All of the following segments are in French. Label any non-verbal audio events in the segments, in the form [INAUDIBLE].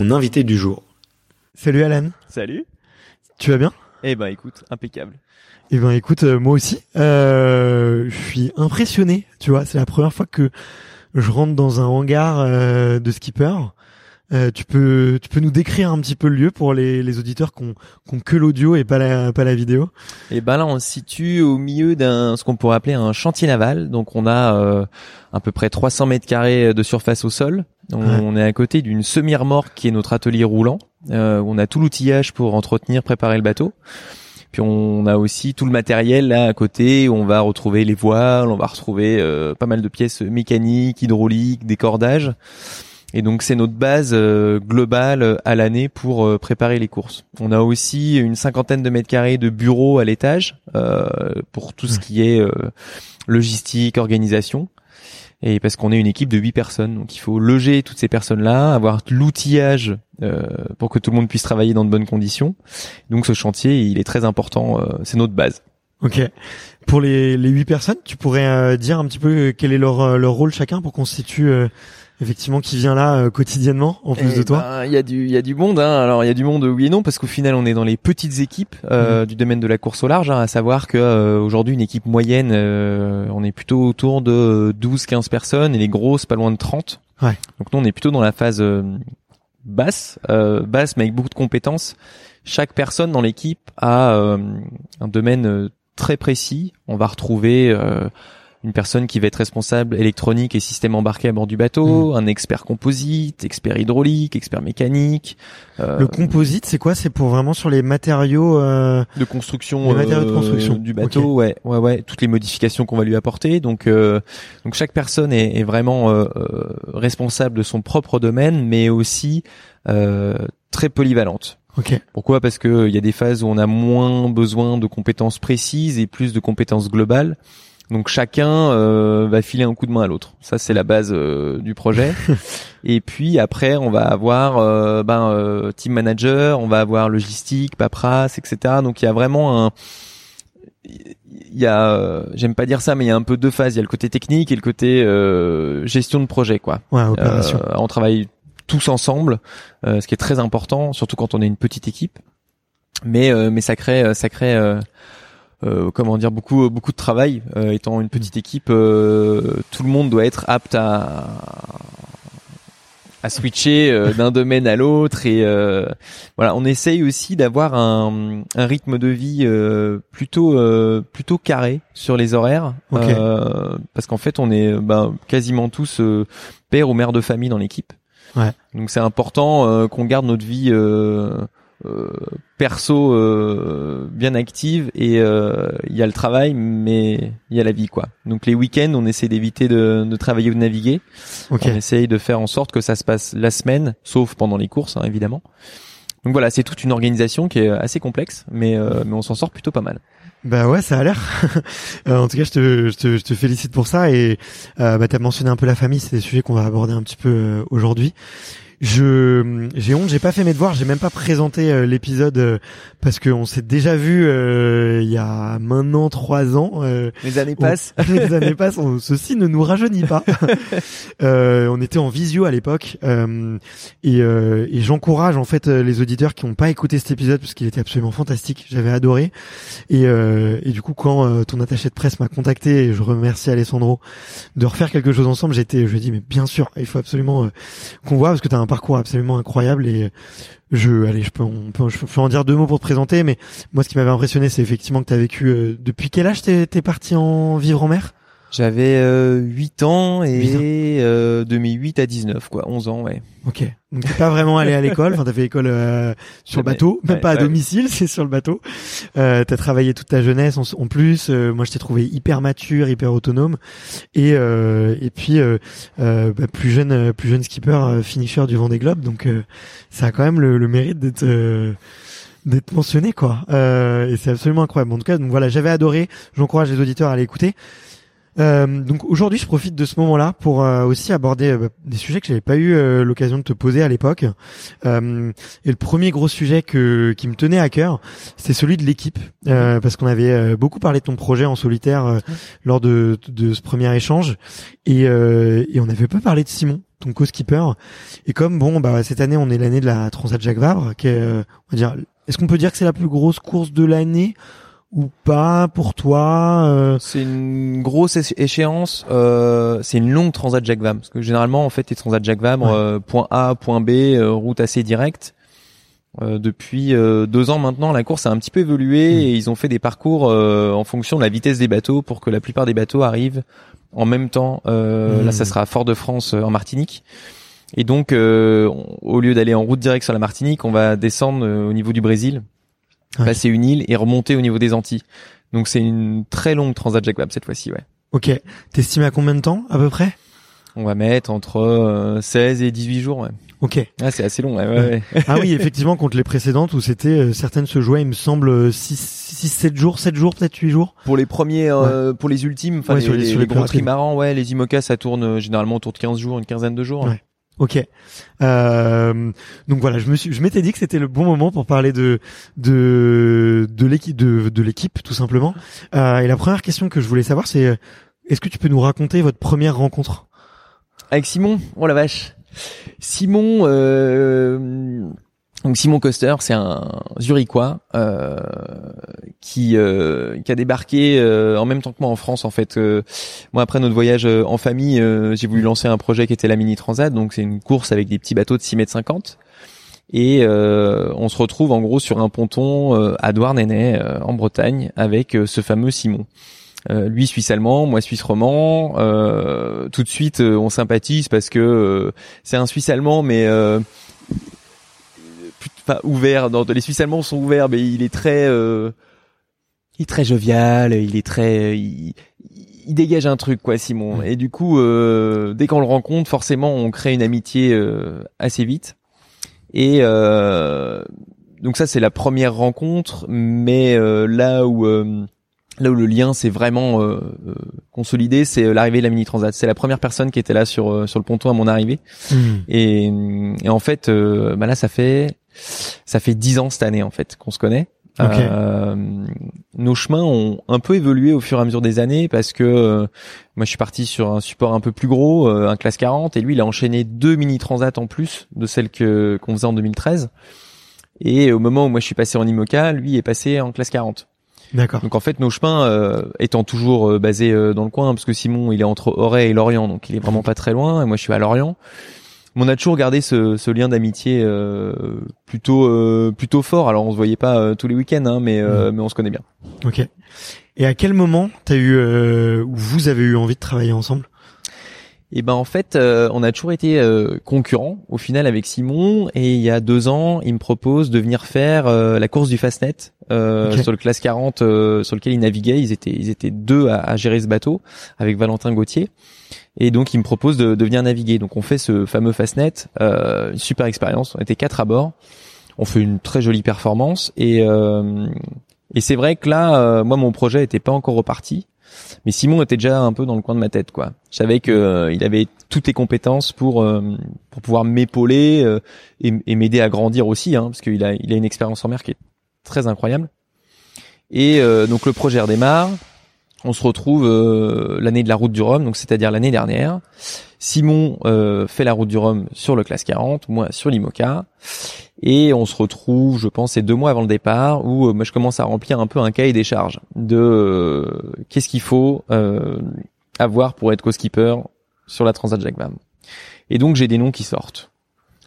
Mon invité du jour. Salut Alan, Salut. tu vas bien? Eh ben écoute, impeccable. Eh ben écoute, euh, moi aussi, euh, je suis impressionné, tu vois, c'est la première fois que je rentre dans un hangar euh, de skipper. Euh, tu peux tu peux nous décrire un petit peu le lieu pour les, les auditeurs qui ont, qui ont que l'audio et pas la pas la vidéo? Et ben là on se situe au milieu d'un ce qu'on pourrait appeler un chantier naval. Donc on a euh, à peu près 300 mètres carrés de surface au sol. On, Ouais. on est à côté d'une semi-remorque qui est notre atelier roulant. Euh, on a tout l'outillage pour entretenir, préparer le bateau. Puis on a aussi tout le matériel là à côté où on va retrouver les voiles, on va retrouver euh, pas mal de pièces mécaniques, hydrauliques, des cordages. Et donc c'est notre base euh, globale euh, à l'année pour euh, préparer les courses. On a aussi une cinquantaine de mètres carrés de bureaux à l'étage euh, pour tout ce qui est euh, logistique, organisation. Et parce qu'on est une équipe de huit personnes, donc il faut loger toutes ces personnes-là, avoir l'outillage euh, pour que tout le monde puisse travailler dans de bonnes conditions. Donc ce chantier, il est très important, euh, c'est notre base. Ok. Pour les les huit personnes, tu pourrais euh, dire un petit peu quel est leur euh, leur rôle chacun pour euh, effectivement qui vient là euh, quotidiennement en plus Eh de toi. ben, Il y a du, il y a du monde. Hein. Alors il y a du monde oui et non parce qu'au final on est dans les petites équipes euh, Mhm. du domaine de la course au large. Hein, à savoir que euh, aujourd'hui une équipe moyenne, euh, on est plutôt autour de 12-15 personnes et les grosses pas loin de 30. Ouais. Donc nous on est plutôt dans la phase euh, basse, euh, basse mais avec beaucoup de compétences. Chaque personne dans l'équipe a euh, un domaine euh, très précis. On va retrouver euh, une personne qui va être responsable électronique et système embarqué à bord du bateau, un expert composite, expert hydraulique, expert mécanique, euh, Le composite, c'est quoi? C'est pour vraiment sur les matériaux. euh, de construction, Les matériaux de euh, construction. du bateau, ouais, ouais, ouais, toutes les modifications qu'on va lui apporter. Donc, euh, donc chaque personne est, est vraiment euh, responsable de son propre domaine, mais aussi euh, très polyvalente. Ok. Pourquoi? Parce que il y a des phases où on a moins besoin de compétences précises et plus de compétences globales. Donc chacun euh, va filer un coup de main à l'autre. Ça c'est la base euh, du projet. [LAUGHS] et puis après on va avoir euh, ben euh, team manager, on va avoir logistique, paperasse, etc. Donc il y a vraiment un il y a euh, j'aime pas dire ça mais il y a un peu deux phases. Il y a le côté technique et le côté euh, gestion de projet quoi. Ouais, opération. On travaille tous ensemble, euh, ce qui est très important, surtout quand on est une petite équipe. Mais euh, mais ça crée ça crée euh, euh, comment dire beaucoup beaucoup de travail euh, étant une petite équipe euh, tout le monde doit être apte à à switcher euh, d'un domaine à l'autre et voilà. On essaye aussi d'avoir un, un rythme de vie plutôt plutôt carré sur les horaires parce qu'en fait on est ben, quasiment tous père ou mère de famille dans l'équipe. Ouais. donc c'est important qu'on garde notre vie euh, perso euh, bien active et euh, il y a le travail mais il y a la vie quoi. Donc les week-ends on essaie d'éviter de, de, travailler ou de naviguer. On essaye de faire en sorte que ça se passe la semaine, sauf pendant les courses hein, évidemment. Donc voilà, c'est toute une organisation qui est assez complexe, mais mais on s'en sort plutôt pas mal. Bah ouais, ça a l'air. [LAUGHS] en tout cas, je te, je te, je te félicite pour ça et euh, bah, tu as mentionné un peu la famille, c'est des sujets qu'on va aborder un petit peu aujourd'hui. Je j'ai honte, j'ai pas fait mes devoirs, j'ai même pas présenté euh, l'épisode euh, parce qu'on s'est déjà vu euh, il y a maintenant trois ans. les années passent. [LAUGHS] les années passent. ceci ne nous rajeunit pas. [LAUGHS] on était en visio à l'époque et, et j'encourage en fait les auditeurs qui n'ont pas écouté cet épisode parce qu'il était absolument fantastique. J'avais adoré et, et du coup quand ton attaché de presse m'a contacté et je remercie Alessandro de refaire quelque chose ensemble, j'étais je lui ai dit mais bien sûr il faut absolument qu'on voit parce que t'as un parcours absolument incroyable et je allez je peux on peut je peux en dire deux mots pour te présenter mais moi ce qui m'avait impressionné c'est effectivement que tu as vécu euh, depuis quel âge t'es es parti en vivre en mer? J'avais euh, 8 ans et euh, de mes 8 à 19 quoi, 11 ans ouais. OK. Donc t'es pas vraiment allé à l'école, enfin t'as fait l'école euh, sur le bateau, même pas à domicile, [LAUGHS] c'est sur le bateau. Euh, t'as travaillé toute ta jeunesse en, plus, euh, moi je t'ai trouvé hyper mature, hyper autonome. Et euh, et puis bah, plus jeune plus jeune skipper finisher du Vendée Globe. Donc ça a quand même le, le mérite d'être d'être mentionné quoi. Et c'est absolument incroyable. En tout cas donc voilà j'avais adoré. J'encourage les auditeurs à l'écouter euh, donc aujourd'hui, je profite de ce moment-là pour euh, aussi aborder euh, des sujets que j'avais pas eu l'occasion de te poser à l'époque. et le premier gros sujet que qui me tenait à cœur, c'est celui de l'équipe, parce qu'on avait beaucoup parlé de ton projet en solitaire lors de, de ce premier échange, et, et on avait pas parlé de Simon ton co-skipper. Et comme bon, bah cette année on est l'année de la Transat Jacques Vabre, qui est, on va dire, est-ce qu'on peut dire que c'est la plus grosse course de l'année? Ou pas pour toi euh... C'est une grosse échéance. Euh, c'est une longue transat Jacques Vabre parce que généralement en fait les transat Jacques Vabre euh, point A point B euh, route assez directe. Euh, depuis deux ans maintenant, la course a un petit peu évolué hmm. et ils ont fait des parcours en fonction de la vitesse des bateaux pour que la plupart des bateaux arrivent en même temps. Là, ça hmm. sera à Fort-de-France en Martinique. Et donc, au lieu d'aller en route directe sur la Martinique, on va descendre au niveau du Brésil passer une île et remonter au niveau des Antilles. Donc c'est une très longue transat Jacques Vabre cette fois-ci, ouais. Ok. T'estimes à combien de temps à peu près? On va mettre entre 16 euh, et 18 jours, ouais. Ok. Ah, c'est assez long, ouais, ouais, ah oui, effectivement, contre les précédentes où c'était euh, certaines se jouaient, il me semble 6 6 7 jours, 7 jours, peut-être 8 jours. Pour les premiers euh, pour les ultimes, enfin les, sur les, les, les gros trimarans, ouais, les IMOCA ça tourne généralement autour de 15 jours, une quinzaine de jours. Ouais. Ok. Euh, donc voilà, je me suis, je m'étais dit que c'était le bon moment pour parler de de de l'équipe de, l'équipe tout simplement. Euh, et la première question que je voulais savoir, c'est est-ce que tu peux nous raconter votre première rencontre? Avec Simon? Oh la vache. Simon, euh, donc Simon Coster, c'est un Zurichois euh, qui euh, qui a débarqué euh, en même temps que moi en France en fait. Euh, moi après notre voyage euh, en famille, j'ai voulu lancer un projet qui était la Mini Transat, donc c'est une course avec des petits bateaux de 6 mètres 50 et on se retrouve en gros sur un ponton à Douarnenez en Bretagne avec ce fameux Simon. lui suisse allemand, moi suisse roman. tout de suite on sympathise parce que c'est un suisse allemand mais enfin ouvert. Dans, les Suisses allemands sont ouverts, mais il est très, euh, il est très jovial. Il est très, il, dégage un truc quoi, Simon. Et du coup, euh, dès qu'on le rencontre, forcément, on crée une amitié euh, assez vite. Et donc ça, c'est la première rencontre, mais là où là où le lien s'est vraiment consolidé, c'est l'arrivée de la mini transat. C'est la première personne qui était là sur sur le ponton à mon arrivée. Hmm. Et, et, en fait, bah là, ça fait ça fait dix ans cette année en fait qu'on se connaît. Euh, nos chemins ont un peu évolué au fur et à mesure des années parce que euh, moi je suis parti sur un support un peu plus gros, euh, un classe 40, et lui il a enchaîné deux mini transats en plus de celles que qu'on faisait en 2013. Et au moment où moi je suis passé en IMOCA, lui est passé en classe 40. D'accord. Donc en fait, nos chemins euh, étant toujours euh, basés euh, dans le coin, parce que Simon, il est entre Auray et Lorient, donc il est vraiment pas très loin, et moi je suis à Lorient. On a toujours gardé ce, ce lien d'amitié euh, plutôt euh, plutôt fort. Alors on se voyait pas euh, tous les week-ends, hein, mais euh, mais on se connaît bien. Ok. Et à quel moment t'as eu euh, ou vous avez eu envie de travailler ensemble? Et ben en fait, euh, on a toujours été euh, concurrents au final avec Simon. Et il y a deux ans, il me propose de venir faire euh, la course du Fastnet euh, Ok. sur le classe 40 euh, sur lequel il naviguait. Ils étaient ils étaient deux à, à gérer ce bateau avec Valentin Gauthier. Et donc il me propose de, de venir naviguer. Donc on fait ce fameux Fastnet, euh, une super expérience. On était quatre à bord. On fait une très jolie performance et euh, et c'est vrai que là, euh, moi mon projet était pas encore reparti. Mais Simon était déjà un peu dans le coin de ma tête, quoi. Je savais que euh, il avait toutes les compétences pour euh, pour pouvoir m'épauler euh, et, et m'aider à grandir aussi, hein, parce qu'il a il a une expérience en mer qui est très incroyable. Et donc le projet redémarre. On se retrouve euh, l'année de la route du Rhum, donc c'est-à-dire l'année dernière. Simon euh, fait la route du Rhum sur le classe 40, moi sur l'IMOCA. Et on se retrouve, je pense, c'est deux mois avant le départ, où euh, moi je commence à remplir un peu un cahier des charges de euh, qu'est-ce qu'il faut euh, avoir pour être co-skipper sur la Transat Jacques Vabre. Et donc j'ai des noms qui sortent.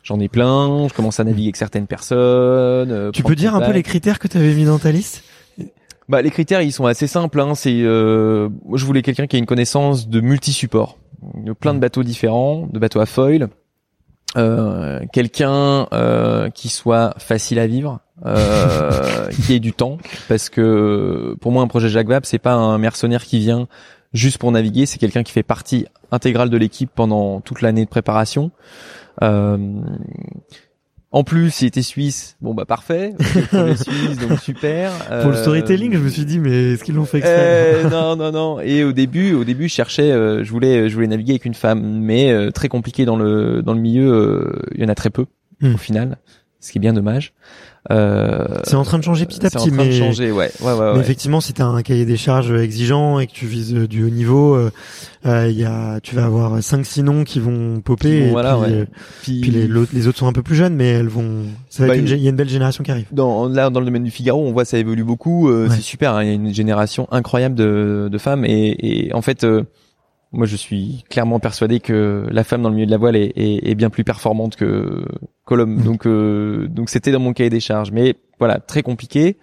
J'en ai plein, je commence à naviguer avec certaines personnes. Tu peux dire un peu les critères que t'avais mis dans ta liste? Bah les critères ils sont assez simples. Hein. C'est euh, je voulais quelqu'un qui a une connaissance de multi-support, de plein de bateaux différents, de bateaux à foil. Euh, quelqu'un euh, qui soit facile à vivre, euh, [LAUGHS] qui ait du temps, parce que pour moi un projet Jacques Vabre c'est pas un mercenaire qui vient juste pour naviguer, c'est quelqu'un qui fait partie intégrale de l'équipe pendant toute l'année de préparation. En plus, il était suisse. Bon bah parfait. [LAUGHS] Suisse, donc super. Pour le storytelling, je me suis dit mais est-ce qu'ils l'ont fait exprès euh, [LAUGHS] non, non, non. Et au début, au début, je cherchais, euh, je voulais, je voulais naviguer avec une femme, mais euh, très compliqué dans le dans le milieu. euh, Il y en a très peu Hmm. au final, ce qui est bien dommage. Euh, C'est en train de changer petit à c'est en petit, train de mais- changer, ouais, ouais, ouais. Mais effectivement, si tu as un cahier des charges exigeant et que tu vises euh, du haut niveau, euh, euh, il y a, tu vas avoir cinq six noms qui vont popper. Qui vont- et voilà, puis, ouais. euh, Puis, puis les, autres sont un peu plus jeunes, mais elles vont. Ça va Bah, être une il- y a une belle génération qui arrive. dans là dans le domaine du Figaro, on voit ça évolue beaucoup. euh. C'est super. hein, Il y a une génération incroyable de, de femmes et, et en fait, euh, moi je suis clairement persuadé que la femme dans le milieu de la voile est, est, est bien plus performante que, que l'homme. Mhm. Donc euh, donc c'était dans mon cahier des charges, mais voilà très compliqué.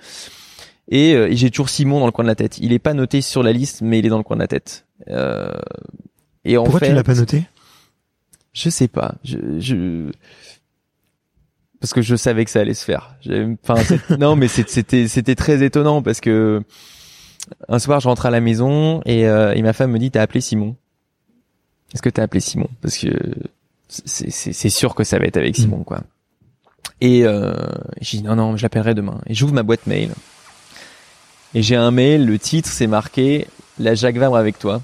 Et, euh, et j'ai toujours Simon dans le coin de la tête. Il est pas noté sur la liste, mais il est dans le coin de la tête. Euh, et en Pourquoi fait, tu l'as pas noté? Je sais pas. Je, je... parce que je savais que ça allait se faire. Enfin, [LAUGHS] non, mais c'était c'était très étonnant parce que un soir, je rentre à la maison et, euh, et ma femme me dit "T'as appelé Simon Est-ce que t'as appelé Simon? Parce que c'est c'est c'est sûr que ça va être avec Simon, quoi. Et euh, j'ai dit non non, je l'appellerai demain. Et j'ouvre ma boîte mail et j'ai un mail. Le titre c'est marqué "La Jacques Vabre avec toi"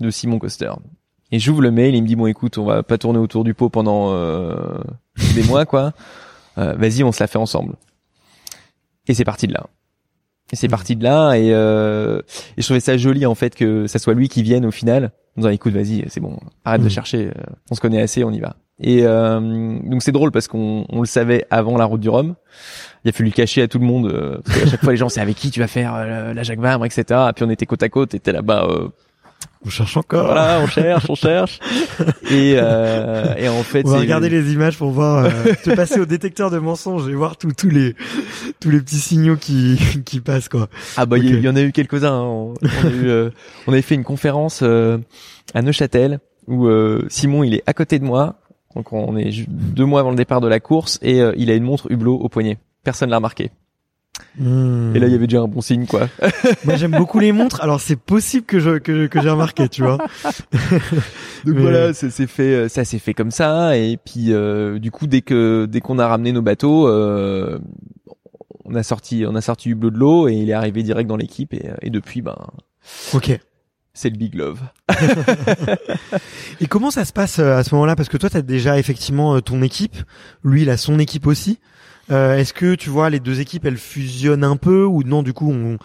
de Simon Coster. Et j'ouvre le mail, il me dit bon écoute, on va pas tourner autour du pot pendant euh, des mois quoi. Euh, Vas-y, on se la fait ensemble. Et c'est parti de là. Et c'est parti de là et, euh, et je trouvais ça joli en fait que ça soit lui qui vienne au final en disant écoute vas-y c'est bon arrête de Mhm. chercher euh, on se connaît assez on y va. Et euh, donc c'est drôle parce qu'on on le savait avant la route du Rhum. Il a fallu le cacher à tout le monde euh, parce qu'à chaque fois les gens c'est avec qui tu vas faire la Jacques Vabre etc et puis on était côte à côte et t'es là-bas euh, On cherche encore. voilà, on cherche, on cherche. Et, euh, et en fait, On va regarder les images pour voir, euh, te passer au détecteur de mensonges et voir tous tous les tous les petits signaux qui qui passent quoi. Ah bah il y- en a eu quelques-uns. hein. On, on a eu, euh, on avait fait une conférence euh, à Neuchâtel où euh, Simon il est à côté de moi. Donc on est deux mois avant le départ de la course et euh, il a une montre Hublot au poignet. Personne l'a remarqué. Hmm. Et là il y avait déjà un bon signe quoi. [LAUGHS] Moi j'aime beaucoup les montres, alors c'est possible que je que, que j'ai remarqué, tu vois. [LAUGHS] Donc Mais- voilà, ça s'est fait, euh, ça s'est fait comme ça. Et puis euh, du coup, dès que dès qu'on a ramené nos bateaux, euh, on a sorti, on a sorti Hublot de l'eau et il est arrivé direct dans l'équipe. Et, euh, et depuis, ben, Ok. c'est le big love. [LAUGHS] Et comment ça se passe euh, à ce moment-là? Parce que toi, tu as déjà effectivement ton équipe. Lui, il a son équipe aussi. Euh, Est-ce que tu vois les deux équipes elles fusionnent un peu ou non du coup on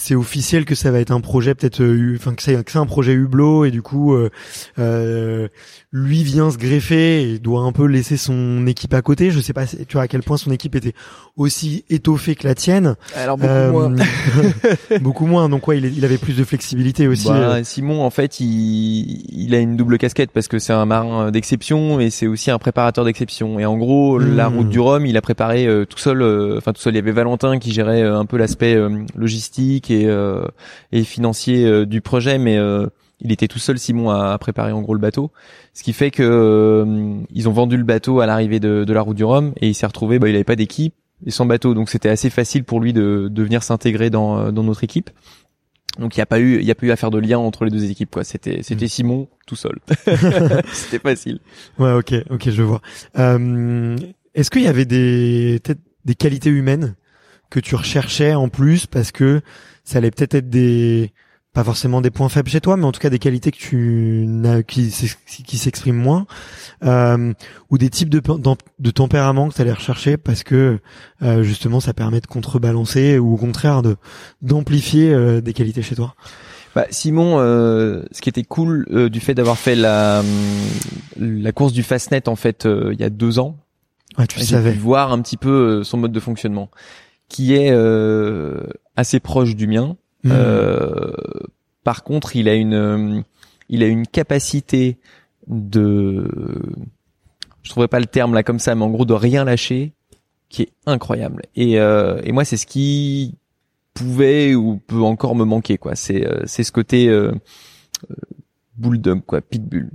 c'est officiel que ça va être un projet peut-être euh, enfin que c'est un projet hublot et du coup euh, euh, lui vient se greffer et doit un peu laisser son équipe à côté je sais pas tu vois à quel point son équipe était aussi étoffée que la tienne Alors beaucoup Euh, moins. [LAUGHS] beaucoup moins donc ouais il, avait plus de flexibilité aussi Bah. Simon, en fait, il, il a une double casquette parce que c'est un marin d'exception et c'est aussi un préparateur d'exception. Et en gros, Hmm. la route du Rhum, il a préparé euh, tout seul. euh, Enfin, tout seul. Il y avait Valentin qui gérait un peu l'aspect euh, logistique et, euh, et financier euh, du projet, mais euh, il était tout seul, Simon, à, à préparer en gros le bateau. Ce qui fait que euh, ils ont vendu le bateau à l'arrivée de, de la route du Rhum et il s'est retrouvé. Bah, il avait pas d'équipe et sans bateau, donc c'était assez facile pour lui de, de venir s'intégrer dans, dans notre équipe. Donc il y a pas eu il y a pas eu à faire de lien entre les deux équipes quoi. C'était c'était Mm. Simon tout seul. [LAUGHS] [LAUGHS] c'était facile. Ouais, ok, ok, je vois. Euh, Est-ce qu'il y avait des des qualités humaines que tu recherchais en plus parce que ça allait peut-être être des pas forcément des points faibles chez toi, mais en tout cas des qualités que tu n'as qui s'ex- qui s'expriment moins, euh, ou des types de de tempérament que tu allais rechercher parce que euh, justement ça permet de contrebalancer ou au contraire de d'amplifier euh, des qualités chez toi. Bah, Simon, euh, ce qui était cool euh, du fait d'avoir fait la la course du Fastnet en fait euh, il y a deux ans, Ouais, tu savais. pu voir un petit peu son mode de fonctionnement, qui est euh, assez proche du mien. Mmh. Euh, par contre, il a une, euh, il a une capacité de, je trouverais pas le terme là comme ça, mais en gros de rien lâcher, qui est incroyable. Et, euh, et moi, c'est ce qui pouvait ou peut encore me manquer, quoi. C'est, euh, c'est ce côté euh, euh, bulldog, quoi, pitbull.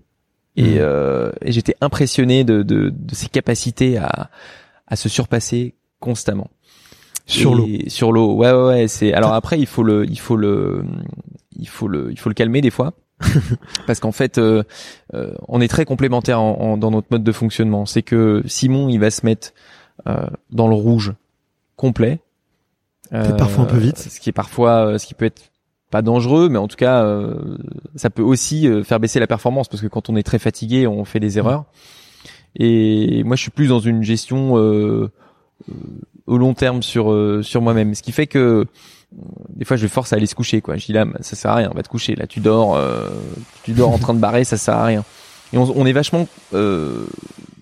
Et, Mhm. euh, et j'étais impressionné de, de, de ses capacités à, à se surpasser constamment sur l'eau. Sur l'eau, ouais, ouais, ouais. C'est alors après il faut le, il faut le, il faut le, il faut le calmer des fois, [LAUGHS] parce qu'en fait, euh, euh, on est très complémentaires en- en- dans notre mode de fonctionnement. C'est que Simon, il va se mettre euh, dans le rouge complet, Peut-être parfois un peu vite. ce qui est parfois, euh, ce qui peut être pas dangereux, mais en tout cas, euh, ça peut aussi euh, faire baisser la performance parce que quand on est très fatigué, on fait des erreurs. Et moi, je suis plus dans une gestion euh, euh, au long terme sur euh, sur moi-même, ce qui fait que euh, des fois, je force à aller se coucher. Quoi, je dis là, ça sert à rien, va te coucher. Là, tu dors, euh, tu dors en train de barrer, ça sert à rien. Et on, on est vachement euh,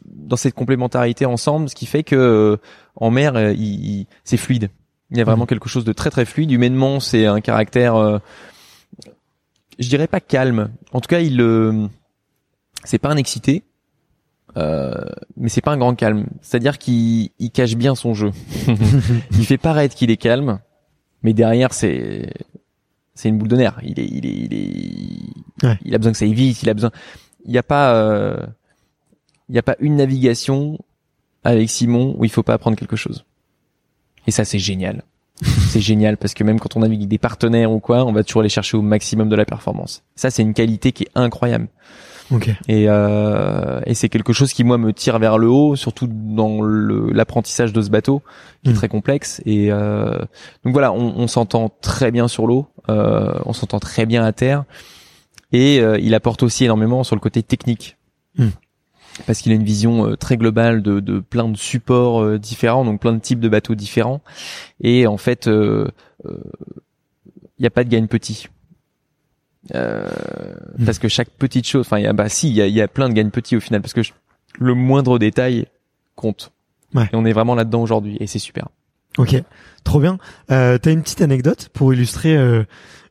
dans cette complémentarité ensemble, ce qui fait que euh, en mer, euh, il, il- c'est fluide. Il y a vraiment quelque chose de très très fluide. Humainement, c'est un caractère, euh, je dirais pas calme. En tout cas, il, euh, c'est pas un excité, euh, mais c'est pas un grand calme. C'est-à-dire qu'il il cache bien son jeu. [LAUGHS] il fait paraître qu'il est calme, mais derrière c'est c'est une boule de nerfs. Il est il est il est Ouais. il a besoin que ça aille vite. Il a besoin. Il y a pas euh, il y a pas une navigation avec Simon où il faut pas apprendre quelque chose. Et ça c'est génial. [LAUGHS] c'est génial parce que même quand on navigue avec des partenaires ou quoi, on va toujours aller chercher au maximum de la performance. Ça c'est une qualité qui est incroyable. Ok. Et, euh, et c'est quelque chose qui moi me tire vers le haut, surtout dans l'apprentissage de ce bateau qui est Mm. très complexe. Et euh, donc voilà, on, on s'entend très bien sur l'eau, euh, on s'entend très bien à terre, et euh, il apporte aussi énormément sur le côté technique. Mm. Parce qu'il a une vision euh, très globale de, de plein de supports euh, différents, donc plein de types de bateaux différents. Et en fait, il n'y a pas de gagne petit. Euh, Mm. Parce que chaque petite chose, enfin, bah si, il y a, il y a plein de gagne petits au final, parce que je- le moindre détail compte. Ouais. Et on est vraiment là-dedans aujourd'hui, et c'est super. Ok, trop bien. Euh, T'as une petite anecdote pour illustrer euh,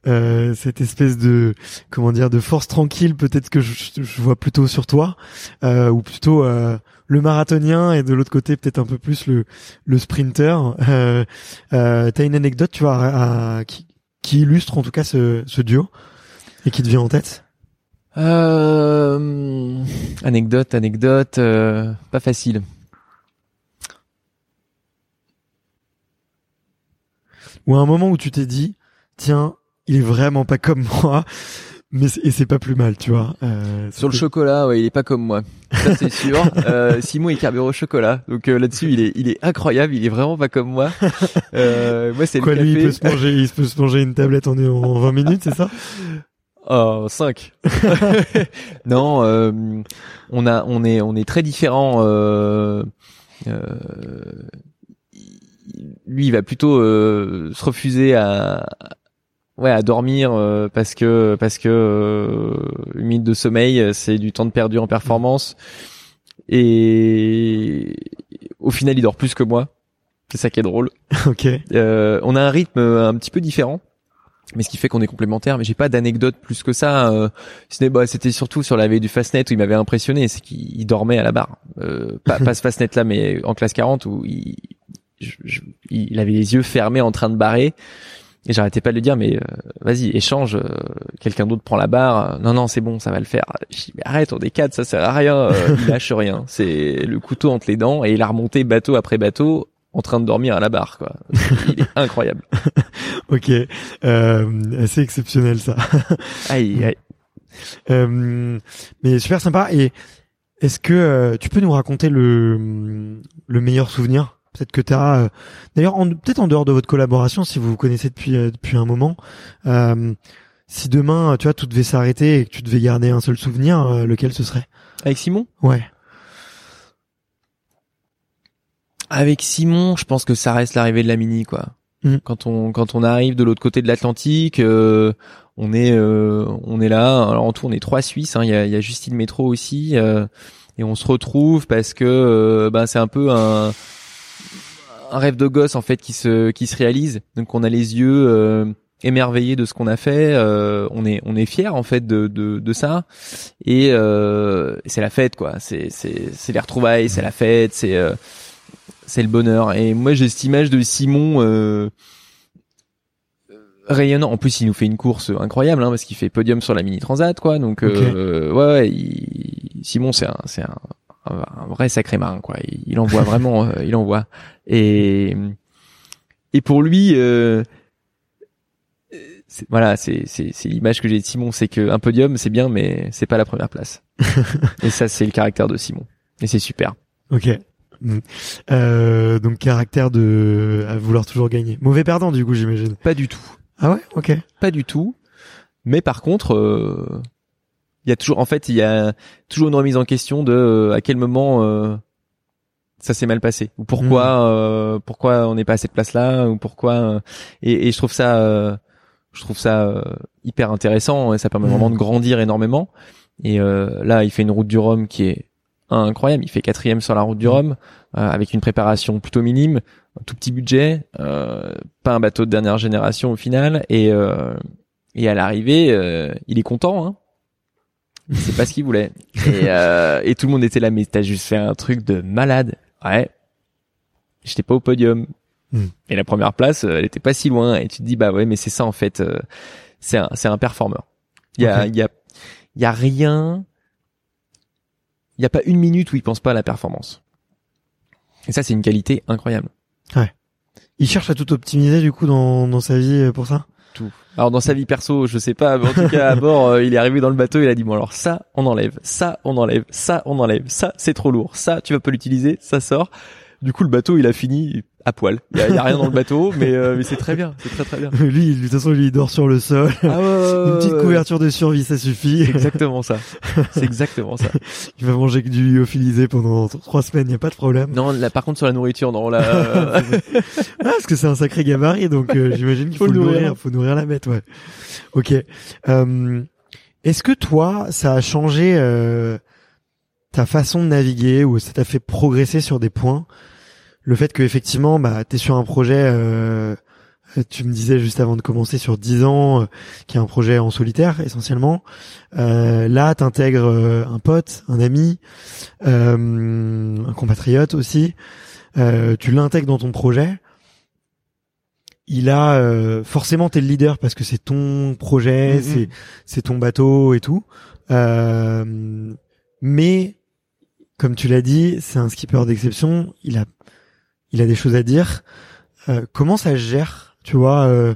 euh, cette espèce de comment dire de force tranquille, peut-être que je, je vois plutôt sur toi, euh, ou plutôt euh, le marathonien et de l'autre côté peut-être un peu plus le le sprinter. Euh, euh, T'as une anecdote, tu vois, à- à- qui, qui illustre en tout cas ce, ce duo? Et qui te vient en tête? Euh, anecdote, anecdote, euh, pas facile. Ou à un moment où tu t'es dit, tiens, il est vraiment pas comme moi, mais et c'est pas plus mal, tu vois. Euh, Sur le chocolat, ouais, il est pas comme moi. Ça c'est [LAUGHS] sûr. Euh, Simon il carbure au chocolat, donc euh, là-dessus il est, il est incroyable. Il est vraiment pas comme moi. Euh, moi c'est le Quoi, café. lui, il peut se manger, il peut se manger une tablette en, en 20 minutes, c'est ça? Oh, 5. [LAUGHS] non, euh, on a, on est, on est très différents. Euh, euh, lui, il va plutôt euh, se refuser à ouais à dormir euh, parce que parce que euh, minute de sommeil c'est du temps de perdu en performance et au final il dort plus que moi c'est ça qui est drôle [LAUGHS] ok. euh, on a un rythme un petit peu différent mais ce qui fait qu'on est complémentaires mais j'ai pas d'anecdote plus que ça euh, bah, c'était surtout sur la veille du fastnet où il m'avait impressionné c'est qu'il il dormait à la barre. Euh, pas, pas ce fastnet là mais en classe 40 où il je- je- il avait les yeux fermés en train de barrer. Et j'arrêtais pas de lui dire mais euh, vas-y échange euh, quelqu'un d'autre prend la barre. Non non c'est bon ça va le faire. Je dis mais arrête on est quatre ça sert à rien. Euh, il lâche rien. C'est le couteau entre les dents et il a remonté bateau après bateau en train de dormir à la barre quoi. Incroyable [LAUGHS] Ok. Euh, assez exceptionnel ça. aïe aïe [LAUGHS] Euh, mais super sympa. Et est-ce que euh, tu peux nous raconter le le meilleur souvenir Peut-être que tu as. D'ailleurs, en- peut-être en dehors de votre collaboration, si vous vous connaissez depuis euh, depuis un moment. euh, si demain, tu vois, tout devait s'arrêter et que tu devais garder un seul souvenir, euh, lequel ce serait? Avec Simon? Ouais. Avec Simon, je pense que ça reste l'arrivée de la mini quoi. Mm. Quand on quand on arrive de l'autre côté de l'Atlantique, euh, on est euh, on est là. Alors en tout, on est trois Suisses. hein. Il y, a, y a Justine Métro aussi, euh, et on se retrouve parce que ben c'est un peu un un rêve de gosse en fait qui se qui se réalise. Donc on a les yeux euh, émerveillés de ce qu'on a fait. euh, on est on est fiers en fait de de, de ça. Et euh, c'est la fête quoi. C'est c'est c'est les retrouvailles, c'est la fête, c'est euh, c'est le bonheur. Et moi, j'ai cette image de Simon euh, rayonnant. En plus, il nous fait une course incroyable, hein, parce qu'il fait podium sur la mini transat, quoi. Donc, euh, ouais, ouais, il- Simon, c'est un, c'est un, un, vrai sacré marin, quoi. Il, il envoie vraiment, [LAUGHS] euh, il envoie. Et et pour lui. Euh, voilà, c'est c'est c'est l'image que j'ai de Simon, c'est que un podium c'est bien, mais c'est pas la première place. [LAUGHS] et ça, c'est le caractère de Simon. Et c'est super. Ok. Mm. Euh, donc caractère de à vouloir toujours gagner. Mauvais perdant du coup, j'imagine. Pas du tout. Ah ouais? Ok. Pas du tout. Mais par contre, euh, il y a toujours, en fait, il y a toujours une remise en question de euh, à quel moment euh, ça s'est mal passé ou pourquoi, euh, pourquoi on n'est pas à cette place-là ou pourquoi. euh, et, et je trouve ça, euh, je trouve ça euh, hyper intéressant et ça permet Mhm. vraiment de grandir énormément. Et euh, là, il fait une route du Rhum qui est incroyable. Il fait quatrième sur la route du Mhm. Rhum euh, avec une préparation plutôt minime, un tout petit budget, euh, pas un bateau de dernière génération au final. Et euh, et à l'arrivée, euh, il est content. Hein c'est pas ce qu'il voulait. Et, [LAUGHS] euh, et tout le monde était là, mais t'as juste fait un truc de malade. Ouais. J'étais pas au podium. Hmm. Et la première place, euh, elle était pas si loin. Et tu te dis, bah ouais, mais c'est ça en fait. c'est un, c'est un performeur. Il y a, y a, y a rien. Il y a pas une minute où il pense pas à la performance. Et ça, c'est une qualité incroyable. Il cherche à tout optimiser du coup dans dans sa vie euh, pour ça? Tout. Alors dans sa vie perso, je sais pas, mais en tout cas à [LAUGHS] bord, euh, il est arrivé dans le bateau, il a dit bon alors ça on enlève, ça on enlève, ça on enlève, ça c'est trop lourd, ça tu vas pas l'utiliser, ça sort. Du coup le bateau il a fini à poil. Il y a, il y a rien dans le bateau, [LAUGHS] mais euh, mais c'est très bien, c'est très très bien. lui, de toute façon, lui, il dort sur le sol. Ah ouais, [LAUGHS] Une petite couverture de survie, ça suffit. C'est exactement ça. C'est exactement ça. [LAUGHS] Il va manger que du lyophilisé pendant trois semaines, y a pas de problème. Non, là par contre sur la nourriture, non là. euh, Ah, parce que c'est un sacré gabarit, donc euh, j'imagine qu'il faut, Faut le le nourrir, nourrir. faut nourrir la bête, ouais. Ok. Euh, Est-ce que toi, ça a changé euh, ta façon de naviguer ou ça t'a fait progresser sur des points Le fait que effectivement, bah, t'es sur un projet. euh, tu me disais juste avant de commencer sur 10 ans, euh, qui est un projet en solitaire essentiellement. Euh, là, t'intègres euh, un pote, un ami, euh, un compatriote aussi. Euh, tu l'intègres dans ton projet. Il a euh, forcément t'es le leader parce que c'est ton projet, Mhm. c'est c'est ton bateau et tout. Euh, mais comme tu l'as dit, c'est un skipper d'exception. Il a il a des choses à dire. Euh, comment ça se gère, tu vois, euh,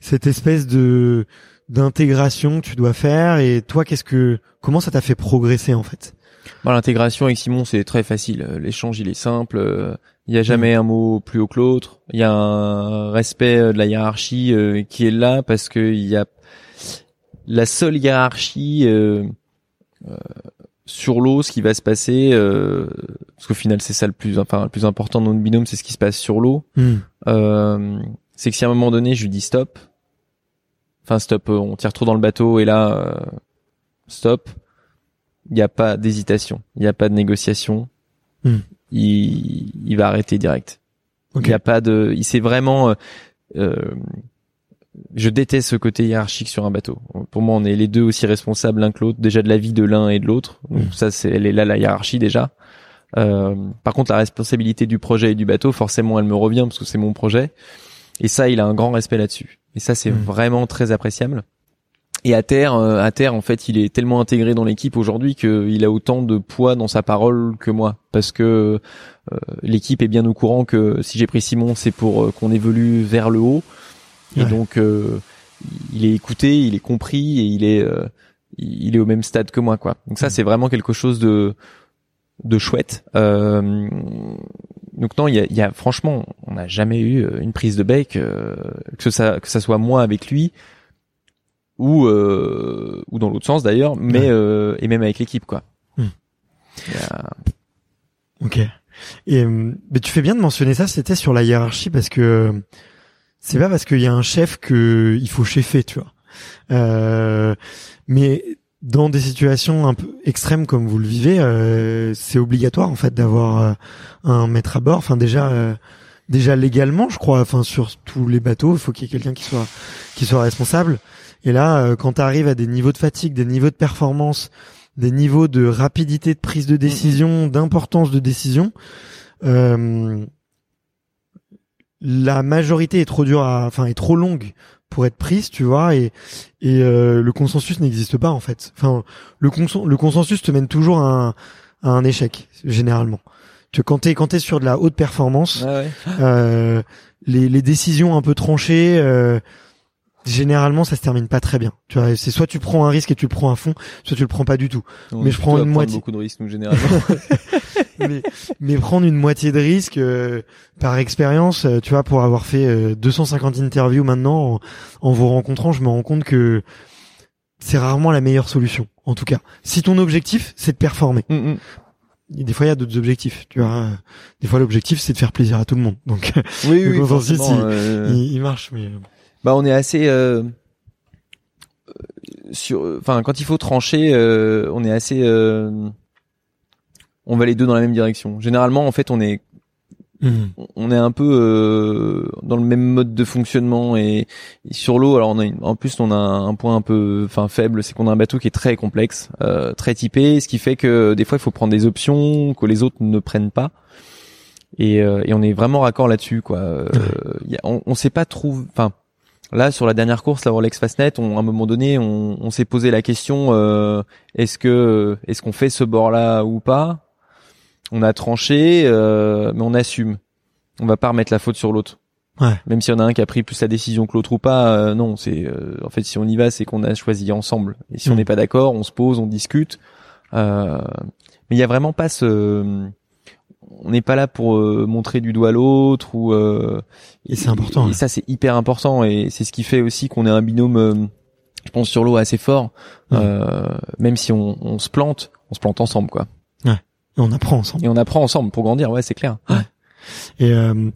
cette espèce de d'intégration que tu dois faire et toi qu'est-ce que comment ça t'a fait progresser en fait? Bon, l'intégration avec Simon, c'est très facile. L'échange, il est simple. Il n'y a jamais un mot plus haut que l'autre. Il y a un respect euh, de la hiérarchie euh, qui est là parce que il y a la seule hiérarchie euh, euh, sur l'eau, ce qui va se passer, euh, parce qu'au final c'est ça le plus, enfin le plus important dans notre binôme, c'est ce qui se passe sur l'eau. Hmm. Euh, c'est que si à un moment donné je lui dis stop, enfin stop, euh, on tire trop dans le bateau et là euh, stop, il n'y a pas d'hésitation, il n'y a pas de négociation, Hmm. il, il va arrêter direct. Il n'y a pas de, il sait vraiment. Je déteste ce côté hiérarchique sur un bateau. Pour moi, on est les deux aussi responsables l'un que l'autre, déjà de la vie de l'un et de l'autre. Donc Mm. ça, c'est elle est là la hiérarchie déjà. Euh, par contre, la responsabilité du projet et du bateau, forcément, elle me revient parce que c'est mon projet. Et ça, il a un grand respect là-dessus. Et ça, c'est Mm. vraiment très appréciable. Et à terre, euh, à terre, en fait, il est tellement intégré dans l'équipe aujourd'hui qu'il a autant de poids dans sa parole que moi, parce que euh, l'équipe est bien au courant que si j'ai pris Simon, c'est pour qu'on évolue vers le haut. Et Ouais. donc, euh, il est écouté, il est compris et il est, euh, il est au même stade que moi, quoi. Donc ça, Mm. c'est vraiment quelque chose de de chouette. Euh, donc non, il y a, y a franchement, on n'a jamais eu euh, une prise de bec, euh, que ça que ça soit moi avec lui ou euh, ou dans l'autre sens d'ailleurs, mais Ouais. euh, et même avec l'équipe, quoi. A- Ok. Et mais tu fais bien de mentionner ça. C'était sur la hiérarchie parce que c'est pas parce qu'il y a un chef que il faut chefer, tu vois. Euh, mais dans des situations un peu extrêmes comme vous le vivez, euh, c'est obligatoire en fait d'avoir euh, un maître à bord. Enfin déjà, euh, déjà légalement, je crois. Enfin sur tous les bateaux, il faut qu'il y ait quelqu'un qui soit qui soit responsable. Et là, euh, quand tu arrives à des niveaux de fatigue, des niveaux de performance, des niveaux de rapidité de prise de décision, d'importance de décision, euh, la majorité est trop dure, à, enfin est trop longue pour être prise, tu vois, et et euh, le consensus n'existe pas en fait. Enfin, le, consen- le consensus te mène toujours à un, à un échec généralement. Tu quand t'es quand t'es sur de la haute performance, ouais. euh, les, les décisions un peu tranchées, euh, généralement ça se termine pas très bien. Tu vois, c'est soit tu prends un risque et tu le prends à fond, soit tu le prends pas du tout. On Mais je prends une moitié. Beaucoup de risques, nous généralement. [LAUGHS] [LAUGHS] mais, mais prendre une moitié de risque euh, par expérience, euh, tu vois, pour avoir fait euh, 250 interviews maintenant, en, en vous rencontrant, je me rends compte que c'est rarement la meilleure solution. En tout cas, si ton objectif c'est de performer, Mm, mm. Des fois il y a d'autres objectifs. Tu vois, des fois l'objectif c'est de faire plaisir à tout le monde. Donc Oui, [LAUGHS] oui, il- euh, il, il marche, mais Bah, on est assez euh, euh, sur. Enfin, quand il faut trancher, euh, on est assez. euh, on va les deux dans la même direction. Généralement, en fait, on est Mhm. on est un peu euh, dans le même mode de fonctionnement et, et sur l'eau. Alors, on a une- en plus, on a un point un peu, enfin faible, c'est qu'on a un bateau qui est très complexe, euh, très typé, ce qui fait que des fois, il faut prendre des options que les autres ne prennent pas. Et, euh, et on est vraiment raccord là-dessus, quoi. Euh, y a- on, on sait pas trop. Enfin, là, sur la dernière course, la Rolex Fastnet, on, à un moment donné, on, on s'est posé la question euh, est-ce que est-ce qu'on fait ce bord-là ou pas? On a tranché, euh, mais on assume. On va pas remettre la faute sur l'autre. Ouais. Même s'il y en a un qui a pris plus la décision que l'autre ou pas, euh, non, c'est euh, en fait si on y va, c'est qu'on a choisi ensemble. Et si on Mm. n'est pas d'accord, on se pose, on discute. Euh, mais il y a vraiment pas ce on n'est pas là pour euh, montrer du doigt l'autre ou euh, Et c'est important, Et, ouais. ça c'est hyper important et c'est ce qui fait aussi qu'on est un binôme, euh, je pense sur l'eau assez fort. Euh, même si on, on se plante, on se plante ensemble quoi. on apprend ensemble. Et on apprend ensemble pour grandir, ouais c'est clair. Et euh,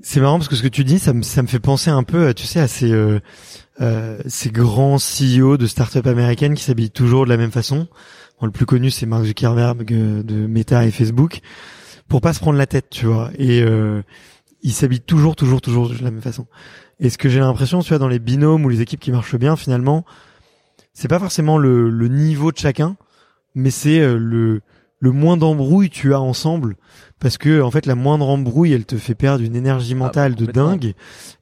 c'est marrant parce que ce que tu dis, ça me, ça me fait penser un peu, tu sais, à ces, euh, euh, ces grands CEO de start-up américaines qui s'habillent toujours de la même façon. Le plus connu, c'est Mark Zuckerberg euh, de Meta et Facebook, pour pas se prendre la tête, tu vois. Et euh, ils s'habillent toujours, toujours, toujours de la même façon. Et ce que j'ai l'impression, tu vois, dans les binômes ou les équipes qui marchent bien, finalement, c'est pas forcément le, le niveau de chacun, mais c'est euh, le, le moins d'embrouille tu as ensemble parce que en fait la moindre embrouille elle te fait perdre une énergie mentale de dingue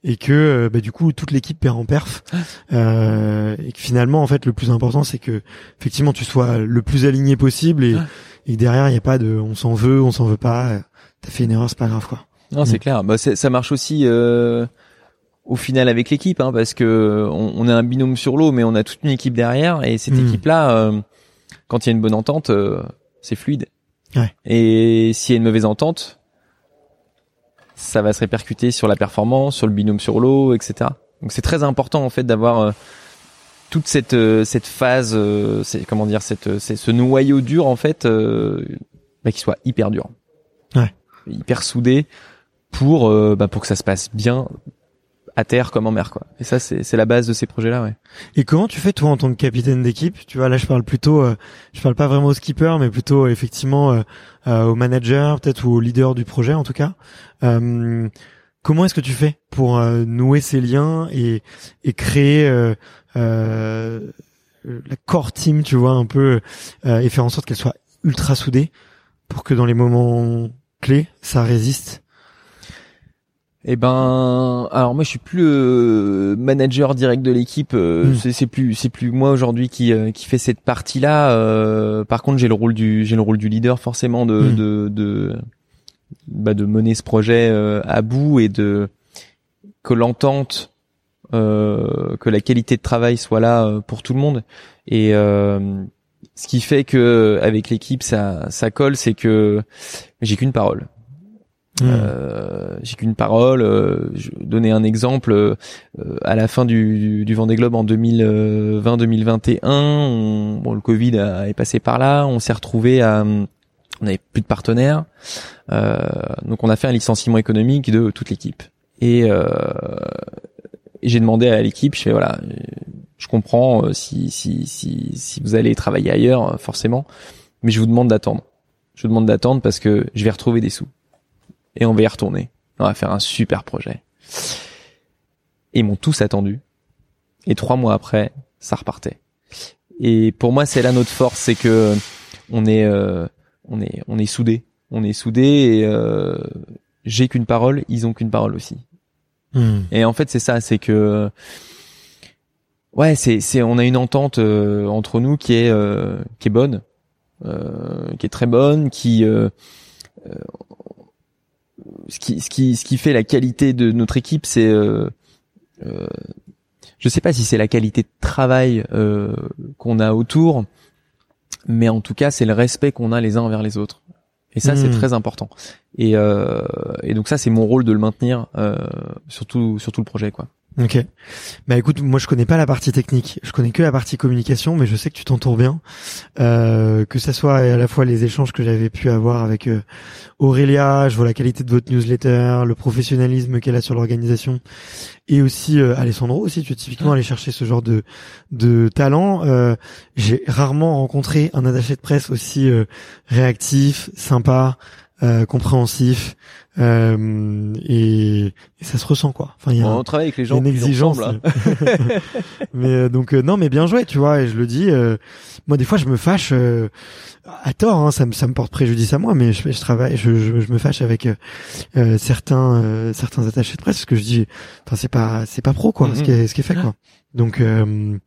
et que euh, bah, du coup toute l'équipe perd en perf [LAUGHS] euh, et que finalement en fait le plus important c'est que effectivement tu sois le plus aligné possible et, et que derrière il y a pas de on s'en veut on s'en veut pas euh, t'as fait une erreur c'est pas grave quoi Non, c'est clair. Bah, ça marche aussi euh, au final avec l'équipe, hein, parce que on, on est un binôme sur l'eau, mais on a toute une équipe derrière, et cette Mm. équipe-là, euh, quand il y a une bonne entente, euh, c'est fluide. Ouais. Et s'il y a une mauvaise entente, ça va se répercuter sur la performance, sur le binôme sur l'eau, etc. Donc c'est très important en fait d'avoir euh, toute cette euh, cette phase, euh, c'est comment dire, cette c'est ce noyau dur en fait, euh, bah, qui soit hyper dur, Ouais. hyper soudé pour euh, bah, pour que ça se passe bien à terre comme en mer quoi. Et ça c'est c'est la base de ces projets là, ouais. Et comment tu fais toi en tant que capitaine d'équipe? Tu vois là je parle plutôt, euh, je parle pas vraiment au skipper, mais plutôt euh, effectivement euh, euh, au manager peut-être ou au leader du projet en tout cas. Euh, comment est-ce que tu fais pour euh, nouer ces liens et, et créer la core team, tu vois un peu et faire en sorte qu'elle soit ultra soudée pour que dans les moments clés ça résiste? Eh ben, alors moi je suis plus le manager direct de l'équipe. euh, Mm. C'est plus c'est plus moi aujourd'hui qui euh, qui fait cette partie-là. euh, par contre, j'ai le rôle du j'ai le rôle du leader forcément de Mm. de de bah, de mener ce projet euh, à bout et de que l'entente, euh, que la qualité de travail soit là euh, pour tout le monde. Et euh, ce qui fait que avec l'équipe ça ça colle, c'est que j'ai qu'une parole. Hmm. Euh, j'ai qu'une parole. Euh, je donner un exemple. euh, à la fin du, du Vendée Globe en 2020-2021, on- bon, le Covid a- est passé par là. On s'est retrouvé à, on n'avait plus de partenaires, Euh, donc on a fait un licenciement économique de toute l'équipe. Et, euh, j'ai demandé à l'équipe, je fais voilà, je comprends euh, si si si si vous allez travailler ailleurs, forcément, mais je vous demande d'attendre. Je vous demande d'attendre parce que je vais retrouver des sous et on va y retourner. On va faire un super projet. Et ils m'ont tous attendu. Et trois mois après, ça repartait. Et pour moi, c'est là notre force, c'est que on est, euh, on est, on est soudés. On est soudés et euh, j'ai qu'une parole, ils ont qu'une parole aussi. Hmm. Et en fait, c'est ça, c'est que ouais, c'est c'est on a une entente euh, entre nous qui est euh, qui est bonne, euh, qui est très bonne, qui euh, euh, ce qui ce qui ce qui fait la qualité de notre équipe, c'est euh, euh, je sais pas si c'est la qualité de travail euh, qu'on a autour, mais en tout cas, c'est le respect qu'on a les uns envers les autres. Et ça, c'est Hmm. très important. Et, euh, et donc ça, c'est mon rôle de le maintenir euh, sur tout sur tout le projet, quoi. Ok. Bah écoute, moi je connais pas la partie technique, je connais que la partie communication, mais je sais que tu t'entoures bien. Euh, que ça soit à la fois les échanges que j'avais pu avoir avec euh, Aurélia, je vois la qualité de votre newsletter, le professionnalisme qu'elle a sur l'organisation, et aussi euh, Alessandro aussi. Tu es typiquement allé chercher ce genre de de talent. Euh, J'ai rarement rencontré un attaché de presse aussi réactif, sympa, euh, compréhensif, euh, et, et ça se ressent quoi. Enfin, il y a un- on travaille avec les gens une exigence. ressemblent, hein. [LAUGHS] mais euh, donc euh, non, mais bien joué, tu vois. Et je le dis, euh, moi des fois je me fâche euh, à tort, hein, ça me ça me porte préjudice à moi, mais je, je travaille, je, je, je me fâche avec certains euh, certains attachés de presse parce que je dis, enfin c'est pas c'est pas pro quoi, ce Mhm. qui est ce qui est fait quoi. Donc euh,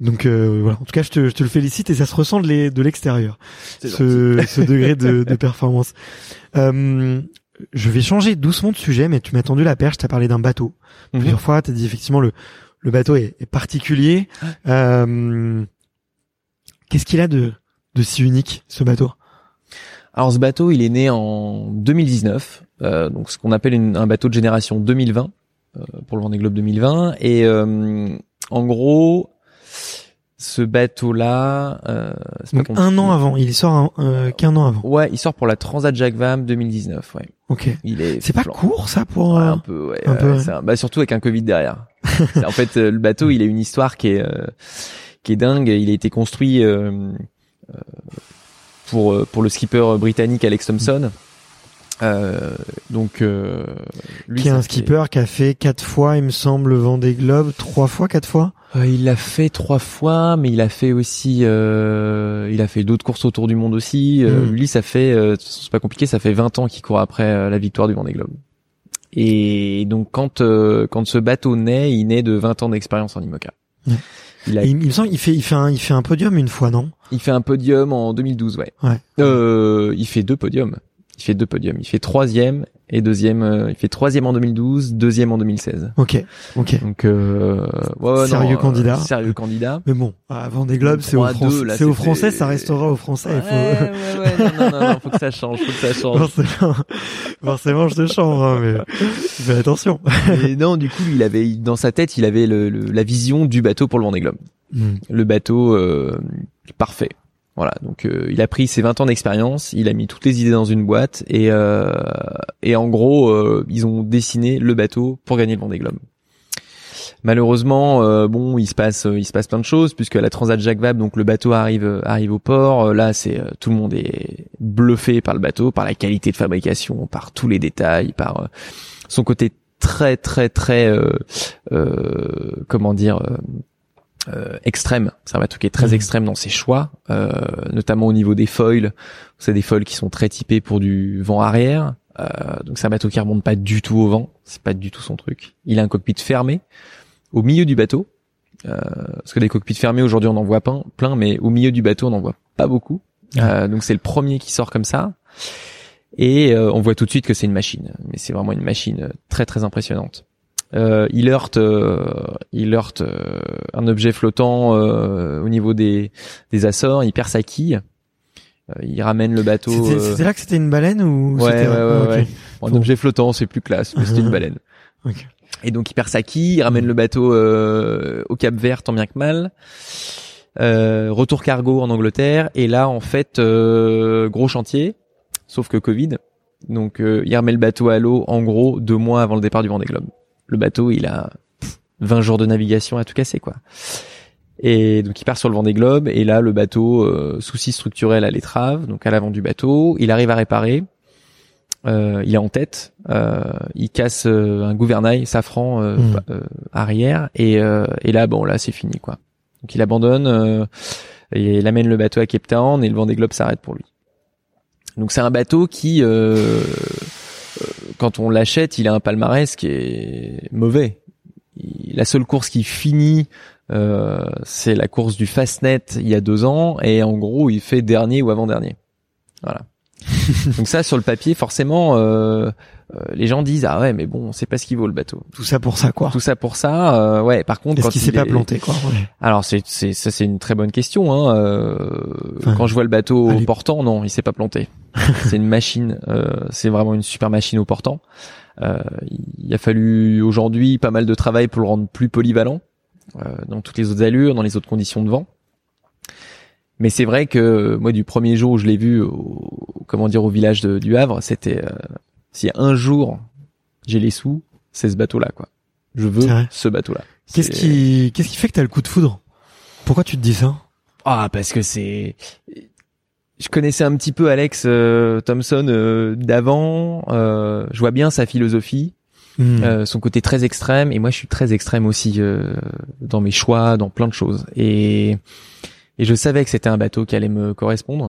donc euh, voilà. En tout cas, je te je te le félicite et ça se ressent de l'e- de l'extérieur ce, ce degré de, [LAUGHS] de performance. Euh, je vais changer doucement de sujet, mais tu m'as tendu la perche, t'as parlé d'un bateau. Mhm. Plusieurs fois, t'as dit effectivement le, le bateau est, est particulier. Euh, Qu'est-ce qu'il a de, de si unique, ce bateau? Alors ce bateau, il est né en 2019, euh, donc ce qu'on appelle une- un bateau de génération 2020 euh, pour le Vendée Globe 2020. Et euh, en gros, ce bateau-là, euh, pas un an avant, il sort euh, qu'un an avant. Ouais, il sort pour la Transat Jacques Vabre 2019. Ouais, Ok. il est. C'est pas court ça pour... Ouais, euh, un peu, ouais, un peu, ouais. c'est un- bah, surtout avec un Covid derrière. [LAUGHS] En fait, euh, le bateau, il a une histoire qui est euh, qui est dingue. Il a été construit euh, pour pour le skipper britannique Alex Thompson. Euh, donc, euh, lui, qui est un fait- skipper qui a fait quatre fois, il me semble, le Vendée Globe, trois fois, quatre fois. Euh, il l'a fait trois fois, mais il a fait aussi, euh, il a fait d'autres courses autour du monde aussi. Euh, Mm. Lui, ça fait, euh, c'est pas compliqué, ça fait 20 ans qu'il court après euh, la victoire du Vendée Globe. Et donc quand euh, quand ce bateau naît, il naît de 20 ans d'expérience en IMOCA. Ouais. Il, a, il, il me semble, il fait, il fait un, il fait un podium une fois, non? Il fait un podium en 2012, ouais. Ouais. Euh, il fait deux podiums. Il fait deux podiums. Il fait troisième et deuxième. euh, il fait troisième en 2012, deuxième en 2016. Ok, ok. Donc euh, ouais, ouais, Sérieux non, euh, candidat. sérieux candidat. Mais bon, avant des globes, c'est aux, 3-2, Français, là, c'est aux Français, ça restera aux Français. il faut- Ouais, ouais, ouais, non, non, non, non, faut que ça change, faut que ça change. forcément, forcément, je te change, hein, mais fais attention. Et non, du coup, il avait, dans sa tête, il avait le, le- la vision du bateau pour le Vendée Globe. Hmm. Le bateau euh, parfait. Voilà, donc euh, il a pris ses 20 ans d'expérience, il a mis toutes les idées dans une boîte et euh, et en gros euh, ils ont dessiné le bateau pour gagner le Vendée Globe. Malheureusement, euh, bon, il se passe il se passe plein de choses puisque la Transat Jacques Vabre, donc le bateau arrive arrive au port. Euh, Là, c'est euh, tout le monde est bluffé par le bateau, par la qualité de fabrication, par tous les détails, par euh, son côté très très très euh, euh, comment dire euh, extrême. C'est un bateau qui est très Mhm. extrême dans ses choix, euh, notamment au niveau des foils. C'est des foils qui sont très typés pour du vent arrière. Euh, donc c'est un bateau qui remonte pas du tout au vent. C'est pas du tout son truc. Il a un cockpit fermé au milieu du bateau. Euh, parce que des cockpits fermés aujourd'hui on en voit plein, plein, mais au milieu du bateau on en voit pas beaucoup. Euh, donc c'est le premier qui sort comme ça. Et euh, on voit tout de suite que c'est une machine. Mais c'est vraiment une machine très très impressionnante. Euh, il heurte, euh, il heurte euh, un objet flottant euh, au niveau des, des Açores. Il perd sa quille. Euh, il ramène le bateau. C'était là que c'était une baleine ou Ouais, ouais, ouais, ok. ouais. Bon, un Bon. objet flottant, c'est plus classe, mais c'était une [LAUGHS] baleine. Ok. Et donc il perd sa quille, il ramène le bateau euh, au Cap Vert tant bien que mal. Euh, retour cargo en Angleterre et là en fait euh, gros chantier, sauf que Covid. Donc euh, il remet le bateau à l'eau en gros deux mois avant le départ du Vendée Globe. Le bateau il a pff, 20 jours de navigation à tout casser quoi. Et donc il part sur le Vendée Globe et là le bateau euh, souci structurel à l'étrave, donc à l'avant du bateau, il arrive à réparer. Euh, il est en tête, euh, il casse un gouvernail safran euh, Mm. euh, arrière et, euh, et là bon là c'est fini quoi. Donc il abandonne euh, et il amène le bateau à Cape Town et le Vendée Globe s'arrête pour lui. Donc c'est un bateau qui quand on l'achète, il a un palmarès qui est mauvais. Il- la seule course qui finit euh, c'est la course du Fastnet il y a deux ans et en gros il fait dernier ou avant-dernier. Voilà. [LAUGHS] Donc ça sur le papier forcément euh, euh, les gens disent ah ouais mais bon on sait pas ce qu'il vaut le bateau. Tout ça pour ça quoi. Tout ça pour ça euh, ouais par contre Est-ce qu'il il s'est pas planté quoi ouais. alors c'est c'est ça c'est une très bonne question hein. euh, Enfin, quand je vois le bateau allez. au portant non il s'est pas planté. [LAUGHS] c'est une machine euh, c'est vraiment une super machine au portant. Euh, il a fallu aujourd'hui pas mal de travail pour le rendre plus polyvalent euh, dans toutes les autres allures, dans les autres conditions de vent. Mais c'est vrai que euh, moi du premier jour où je l'ai vu au, comment dire au village de- du Havre, c'était euh, a un jour j'ai les sous, c'est ce bateau là quoi. Je veux ce bateau là. Qu'est-ce qui qu'est-ce qui fait que t'as le coup de foudre? Pourquoi tu te dis ça? Ah, parce que c'est. Je connaissais un petit peu Alex euh, Thompson euh, d'avant. euh, je vois bien sa philosophie, Hmm. son côté très extrême, et moi je suis très extrême aussi dans mes choix, dans plein de choses. Et et je savais que c'était un bateau qui allait me correspondre.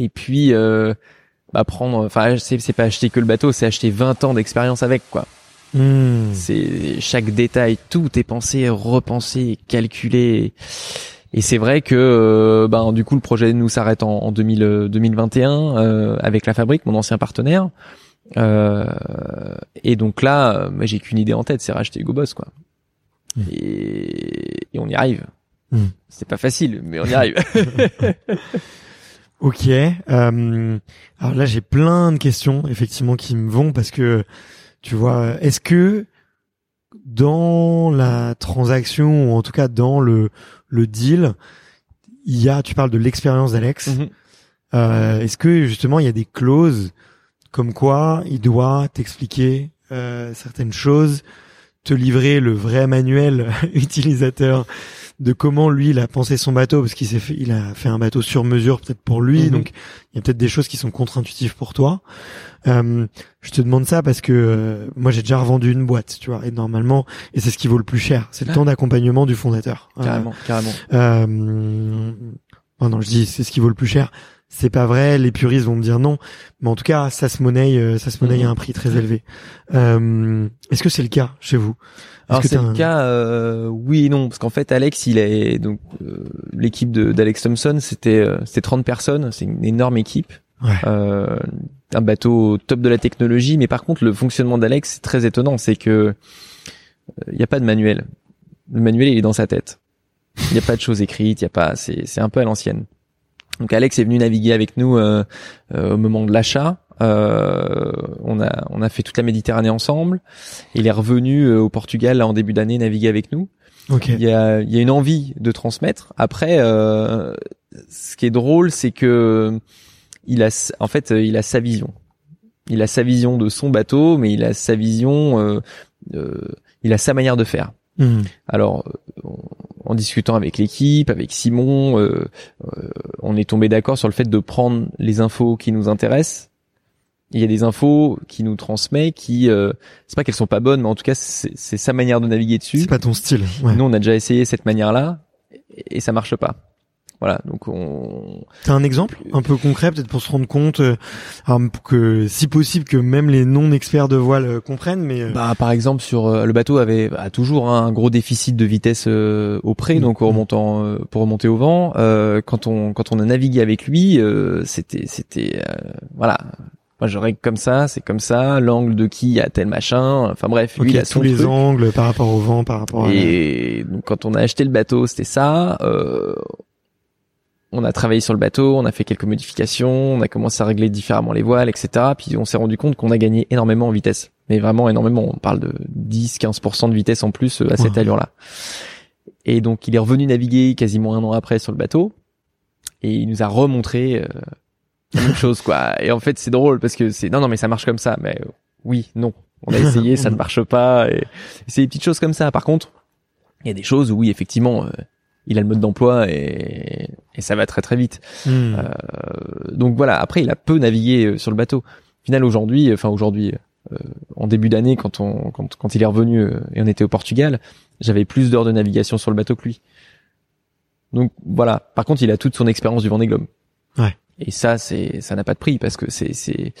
Et puis euh, bah prendre, enfin c'est c'est pas acheter que le bateau, c'est acheter 20 ans d'expérience avec quoi. Hmm. C'est chaque détail, tout est pensé, repensé, calculé. Et c'est vrai que euh, ben du coup le projet nous s'arrête en, en 2000, euh, 2021 euh, avec la fabrique, mon ancien partenaire. Euh, et donc là, euh, moi j'ai qu'une idée en tête, c'est racheter Hugo Boss quoi. Mm. Et, et on y arrive. Mm. C'est pas facile, mais on y arrive. [LAUGHS] [LAUGHS] Ok. euh, alors là, j'ai plein de questions effectivement qui me vont parce que tu vois, est-ce que dans la transaction ou en tout cas dans le le deal, il y a, tu parles de l'expérience d'Alex. Mhm. Euh, est-ce que justement il y a des clauses comme quoi il doit t'expliquer euh, certaines choses, te livrer le vrai manuel [LAUGHS] utilisateur de comment lui il a pensé son bateau parce qu'il s'est fait, il a fait un bateau sur mesure peut-être pour lui, Mhm. donc il y a peut-être des choses qui sont contre-intuitives pour toi. Euh, je te demande ça parce que euh, moi j'ai déjà revendu une boîte, tu vois, et normalement et c'est ce qui vaut le plus cher, c'est le Ah. temps d'accompagnement du fondateur. Euh, carrément, carrément. euh, oh non, je dis c'est ce qui vaut le plus cher. C'est pas vrai, les puristes vont me dire non, mais en tout cas, ça se monnaie, euh, ça se monnaie à un prix très élevé. Euh, Est-ce que c'est le cas chez vous? Alors c'est le cas, euh, oui et non, parce qu'en fait Alex, il est donc euh, l'équipe d'Alex Thompson, c'était euh, c'était 30 personnes, c'est une énorme équipe, Ouais. euh, un bateau au top de la technologie, mais par contre le fonctionnement d'Alex c'est très étonnant, c'est que il n'y a pas de manuel. Le manuel il est dans sa tête. Il n'y a pas de choses écrites, il y a pas, c'est c'est un peu à l'ancienne. Donc Alex est venu naviguer avec nous euh, euh, au moment de l'achat. Euh, on a on a fait toute la Méditerranée ensemble. Il est revenu euh, au Portugal là, en début d'année naviguer avec nous. Ok. Il y a il y a une envie de transmettre. Après, euh, ce qui est drôle, c'est que il a en fait euh, il a sa vision. Il a sa vision de son bateau, mais il a sa vision, euh, euh, il a sa manière de faire. Hmm. Alors, euh, en- discutant avec l'équipe, avec Simon, euh, euh, on est tombé d'accord sur le fait de prendre les infos qui nous intéressent. Il y a des infos qui nous transmet, qui, euh, c'est pas qu'elles sont pas bonnes, mais en tout cas, c'est c'est sa manière de naviguer dessus. C'est pas ton style. Ouais. Nous, on a déjà essayé cette manière-là et, et ça marche pas. Voilà, donc on. T'as un exemple un peu concret peut-être pour se rendre compte, euh, pour que si possible que même les non-experts de voile euh, comprennent, mais euh, Bah, par exemple, sur euh, le bateau avait a toujours un gros déficit de vitesse euh, au près, Mhm. donc au remontant euh, pour remonter au vent. Euh, quand on quand on a navigué avec lui, euh, c'était c'était euh, voilà. Moi, je règle comme ça, c'est comme ça. L'angle de qui a tel machin. Enfin bref, lui il a tous les angles par rapport au vent, par rapport à Et donc quand on a acheté le bateau, c'était ça. Euh, on a travaillé sur le bateau, on a fait quelques modifications, on a commencé à régler différemment les voiles, etc. Puis on s'est rendu compte qu'on a gagné énormément en vitesse. Mais vraiment énormément. On parle de 10-15% de vitesse en plus euh, à cette allure-là. Et donc il est revenu naviguer quasiment un an après sur le bateau. Et il nous a remontré euh, la même chose, quoi. Et en fait c'est drôle parce que c'est non non mais ça marche comme ça. Mais euh, oui, non. On a essayé, ça ne marche pas. Et c'est des petites choses comme ça. Par contre, il y a des choses où oui, effectivement, euh, il a le mode d'emploi et, et ça va très très vite. Hmm. Euh, donc voilà. Après, il a peu navigué euh, sur le bateau. Au final, aujourd'hui, enfin aujourd'hui, euh, en début d'année, quand on quand, quand il est revenu euh, et on était au Portugal, j'avais plus d'heures de navigation sur le bateau que lui. Donc voilà. Par contre, il a toute son expérience du Vendée Globe. Ouais. Et ça, c'est ça n'a pas de prix parce que c'est c'est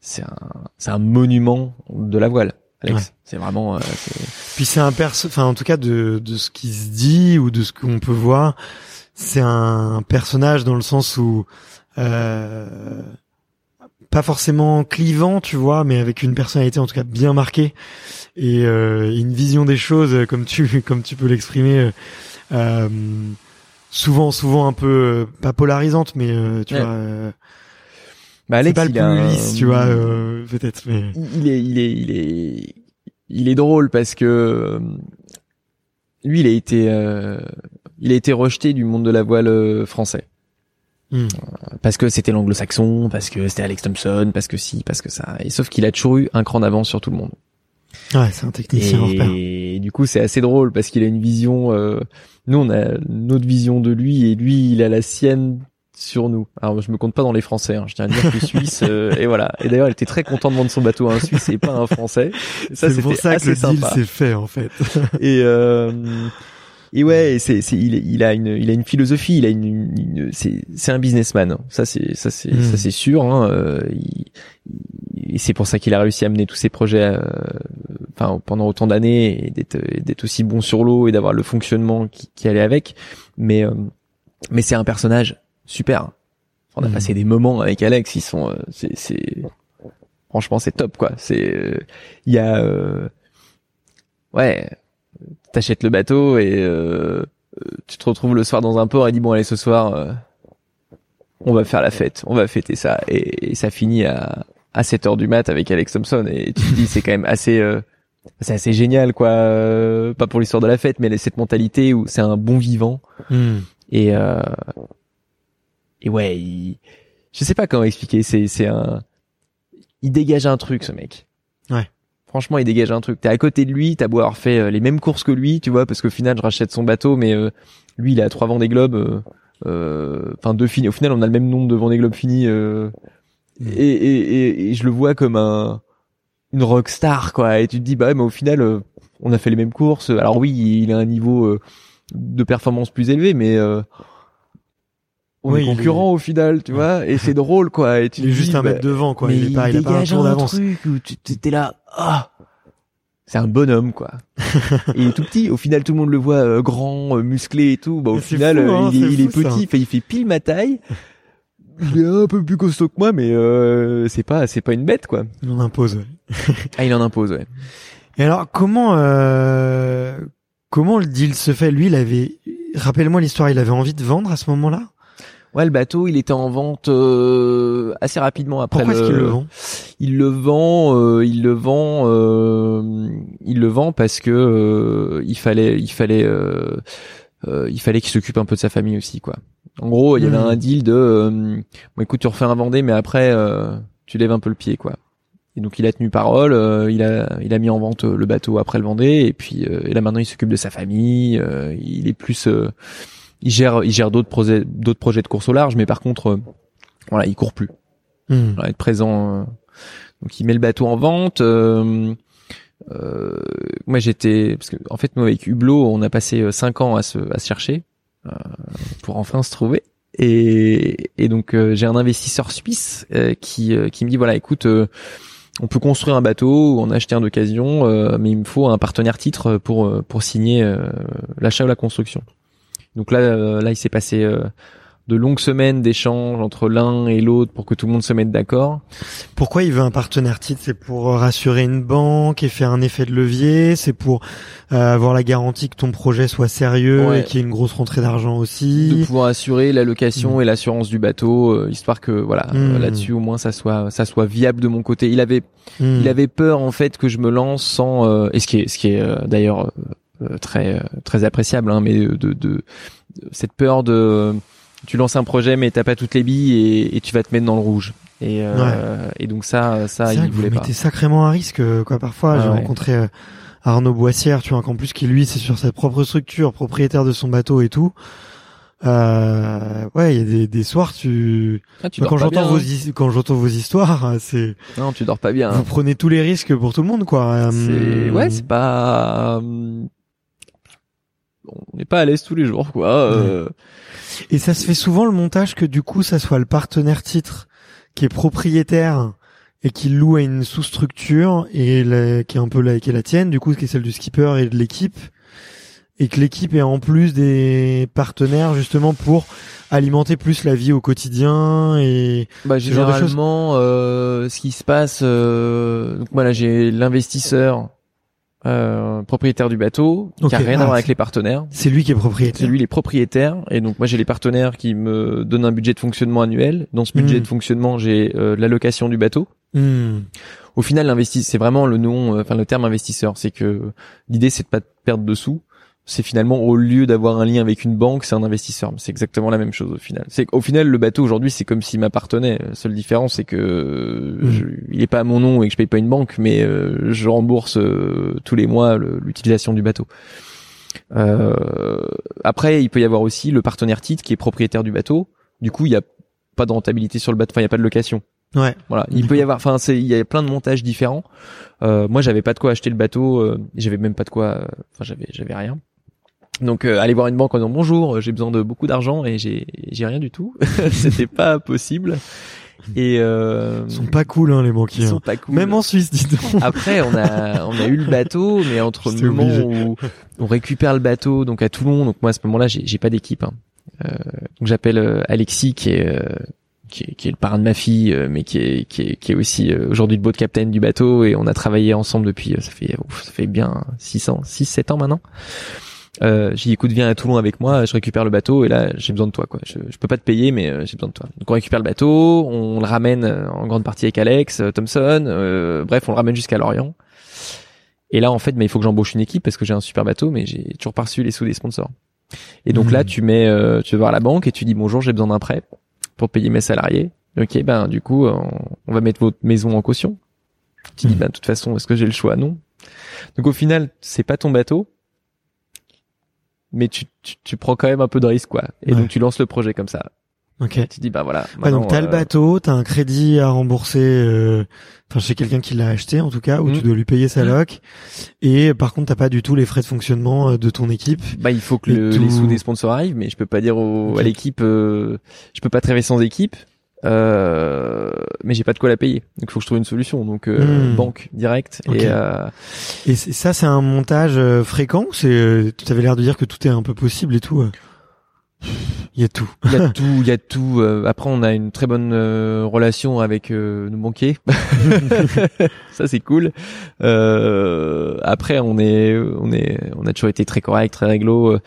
c'est un c'est un monument de la voile. Alex, Ouais. c'est vraiment euh, c'est- Puis c'est un perso, enfin en tout cas de de ce qui se dit ou de ce qu'on peut voir, c'est un personnage dans le sens où euh, pas forcément clivant, tu vois, mais avec une personnalité en tout cas bien marquée et euh, une vision des choses euh, comme tu [LAUGHS] comme tu peux l'exprimer. euh, euh, souvent souvent un peu euh, pas polarisante mais euh, tu Ouais. vois euh, Bah, Alex, pas le plus a un- lisse tu vois euh, peut-être mais il est, il est, il est, il est drôle parce que euh, lui, il a été, euh, il a été rejeté du monde de la voile euh, français Hmm. parce que c'était l'anglo-saxon, parce que c'était Alex Thompson, parce que si, parce que ça. Et sauf qu'il a toujours eu un cran d'avance sur tout le monde. ouais c'est un technicien pair. Et du coup, c'est assez drôle parce qu'il a une vision. euh, nous, on a notre vision de lui et lui, il a la sienne sur nous. Alors, je me compte pas dans les Français. Hein, je tiens à dire que Suisse. euh, et voilà. Et d'ailleurs, il était très content de vendre son bateau à un Suisse et pas à un Français. Et ça, c'est pour ça que le deal s'est fait en fait [LAUGHS] Et euh, et ouais, c'est c'est il, il a une il a une philosophie, il a une, une- c'est c'est un businessman. Ça c'est ça c'est ça c'est sûr. Hein, euh, il- il- et c'est pour ça qu'il a réussi à mener tous ses projets, euh, enfin pendant autant d'années et d'être et d'être aussi bon sur l'eau et d'avoir le fonctionnement qui, qui allait avec. Mais euh, mais c'est un personnage super. On a Mm. passé des moments avec Alex, ils sont euh, c'est c'est franchement c'est top quoi. C'est euh, il y a euh, ouais t'achètes le bateau et euh, euh, tu te retrouves le soir dans un port et dis bon allez ce soir euh, on va faire la fête, on va fêter ça et, et ça finit à à 7 heures du mat avec Alex Thompson et tu te dis c'est quand même assez euh, c'est assez génial quoi euh, pas pour l'histoire de la fête mais cette mentalité où c'est un bon vivant Hmm. et euh, et ouais il, je sais pas comment expliquer c'est c'est un il dégage un truc ce mec Ouais. franchement il dégage un truc t'es à côté de lui t'as beau avoir fait euh, les mêmes courses que lui tu vois parce qu'au final je rachète son bateau mais euh, lui il a trois Vendée Globe euh, euh, enfin deux finis au final on a le même nombre de Vendée Globe finis euh, Mm. et, et, et, et je le vois comme un une rock star quoi et tu te dis bah ouais, mais au final on a fait les mêmes courses alors oui il a un niveau euh, de performance plus élevé mais euh, Oui, il concurrents au final, tu vois, et c'est drôle quoi. Et tu Il est te juste dis, un bah, mètre devant, quoi. mais Il est pas, il a pas un tour d'avance. truc où tu t'es là, ah, c'est un bonhomme quoi. [LAUGHS] Il est tout petit. Au final, tout le monde le voit euh, grand, euh, musclé et tout. Bah au final, fou, euh, hein, il, est, il fou, petit. Fait, il fait pile ma taille. Il est un peu plus costaud que moi, mais euh, c'est pas, c'est pas une bête quoi. Il en impose. ouais. [LAUGHS] Ah, il en impose, ouais. Et alors, comment, euh, comment le deal se fait? Lui, il avait, rappelle-moi l'histoire, il avait envie de vendre à ce moment-là? Ouais, le bateau, il était en vente euh, assez rapidement après. Pourquoi est-ce qu'il le vend? Il le vend, euh, il le vend, euh, il le vend parce que euh, il fallait, il fallait, euh, euh, il fallait qu'il s'occupe un peu de sa famille aussi, quoi. En gros, il y avait Mhm. un deal de, euh, bon, écoute, tu refais un Vendée, mais après, euh, tu lèves un peu le pied, quoi. Et donc il a tenu parole, euh, il a, il a mis en vente le bateau après le Vendée, et puis euh, et là maintenant il s'occupe de sa famille, euh, il est plus, euh, il gère, il gère d'autres projets, d'autres projets de course au large, mais par contre, euh, voilà, il court plus Hmm. voilà, être présent. euh, donc il met le bateau en vente. euh, euh, moi j'étais parce que en fait nous avec Hublot on a passé euh, cinq ans à se à se chercher euh, pour enfin se trouver. Et, et donc euh, j'ai un investisseur suisse euh, qui euh, qui me dit voilà écoute euh, on peut construire un bateau ou en acheter un d'occasion euh, mais il me faut un partenaire titre pour pour signer euh, l'achat ou la construction. Donc là euh, là il s'est passé euh, de longues semaines d'échanges entre l'un et l'autre pour que tout le monde se mette d'accord. Pourquoi il veut un partenaire titre? C'est pour rassurer une banque et faire un effet de levier? C'est pour euh, avoir la garantie que ton projet soit sérieux Ouais. et qu'il y ait une grosse rentrée d'argent de aussi. pouvoir assurer la location et l'assurance du bateau, euh, histoire que voilà Mm. euh, là-dessus au moins ça soit ça soit viable de mon côté. Il avait il avait peur en fait que je me lance sans euh, et ce qui est ce qui est euh, d'ailleurs euh, euh, très euh, très appréciable, hein, mais de, de, de cette peur de tu lances un projet mais t'as pas toutes les billes et, et tu vas te mettre dans le rouge. Et, euh, et donc ça ça C'est il vrai que vous voulait pas. mettez sacrément à risque, euh, quoi. Parfois, Ah j'ai ouais. rencontré euh, Arnaud Boissière, tu vois, qu'en plus qui lui, c'est sur sa propre structure, propriétaire de son bateau et tout. Euh, ouais, il y a des, des soirs, tu, Ah, tu dors quand j'entends vos his- quand j'entends vos histoires, euh, c'est hein. Non, tu dors pas bien. vous prenez tous les risques pour tout le monde, quoi. C'est Euh, ouais, c'est pas on n'est pas à l'aise tous les jours quoi. euh, Et ça se fait souvent le montage que du coup, ça soit le partenaire titre qui est propriétaire et qui loue à une sous-structure et la- qui est un peu la, qui est la tienne, du coup, qui est celle du skipper et de l'équipe. Et que l'équipe est en plus des partenaires justement pour alimenter plus la vie au quotidien et Bah, Ce genre de généralement, euh, ce qui se passe, euh, donc voilà, j'ai l'investisseur euh, propriétaire du bateau qui a rien ah, à voir avec c'est- les partenaires. c'est lui qui est propriétaire. C'est lui les propriétaires et donc moi j'ai les partenaires qui me donnent un budget de fonctionnement annuel. Dans ce budget Hmm. de fonctionnement, j'ai euh, l'allocation du bateau. Hmm. Au final, l'investisseur, c'est vraiment le nom, euh, enfin le terme investisseur, c'est que l'idée c'est de pas perdre de sous. C'est finalement au lieu d'avoir un lien avec une banque, c'est un investisseur. C'est exactement la même chose au final. C'est au final le bateau aujourd'hui, c'est comme s'il m'appartenait. La seule différence, c'est que Mm. je- il est pas à mon nom et que je paye pas une banque, mais euh, je rembourse euh, tous les mois le- l'utilisation du bateau. Euh, après, il peut y avoir aussi le partenaire titre qui est propriétaire du bateau. Du coup, il y a pas de rentabilité sur le bateau, enfin il y a pas de location. Ouais. Voilà, il peut y avoir, enfin, c'est, il y a plein de montages différents. Euh, moi, j'avais pas de quoi acheter le bateau, euh, j'avais même pas de quoi, euh, enfin, j'avais, j'avais rien. Donc, euh, aller voir une banque en disant bonjour, euh, j'ai besoin de beaucoup d'argent et j'ai, j'ai rien du tout. [LAUGHS] C'était pas possible. Et euh, Ils sont pas cool, hein, les banquiers. ils sont hein. pas cool. Même en Suisse, dis donc. [LAUGHS] Après, on a, on a eu le bateau, mais entre le moment obligé. où on récupère le bateau, donc à Toulon, donc moi à ce moment-là, j'ai, j'ai pas d'équipe. hein. Euh, donc j'appelle euh, Alexis qui est, euh, qui est qui est le parrain de ma fille, euh, mais qui est qui est, qui est aussi euh, aujourd'hui le boat captain du bateau, et on a travaillé ensemble depuis, ça fait ouf, ça fait bien 600, 6, 7 ans maintenant. Euh, j'ai dit écoute viens à Toulon avec moi, je récupère le bateau et là j'ai besoin de toi quoi. Je, je peux pas te payer mais euh, j'ai besoin de toi. Donc on récupère le bateau, on le ramène euh, en grande partie avec Alex euh, Thompson, euh, bref on le ramène jusqu'à Lorient. Et là en fait mais il faut que j'embauche une équipe parce que j'ai un super bateau mais j'ai toujours pas reçu les sous des sponsors. Et donc là tu mets euh, tu vas voir la banque et tu dis bonjour j'ai besoin d'un prêt pour payer mes salariés. Ok ben du coup on, on va mettre votre maison en caution. Tu dis Mhm. ben de toute façon est-ce que j'ai le choix? Non. Donc au final c'est pas ton bateau mais tu, tu, tu prends quand même un peu de risque quoi et Ouais. donc tu lances le projet comme ça Ok. Tu te dis bah voilà. Ouais, donc t'as le euh, bateau, t'as un crédit à rembourser, euh, enfin chez quelqu'un qui l'a acheté en tout cas, où Mm. tu dois lui payer sa loc. Et par contre, t'as pas du tout les frais de fonctionnement euh, de ton équipe. Bah il faut que le- tout- les sous des sponsors arrivent, mais je peux pas dire au, à l'équipe, euh, je peux pas travailler sans équipe. Euh, mais j'ai pas de quoi la payer, donc il faut que je trouve une solution. Donc euh, Hmm. banque direct Ok. et euh, Et ça, c'est un montage euh, fréquent. C'est, euh, tu avais l'air de dire que tout est un peu possible et tout. euh? Il y a tout. il y a [LAUGHS] tout, il y a tout. après on a une très bonne euh, relation avec euh, nos banquiers, [LAUGHS] ça c'est cool. Euh, après on est, on est, on a toujours été très correct, très réglo.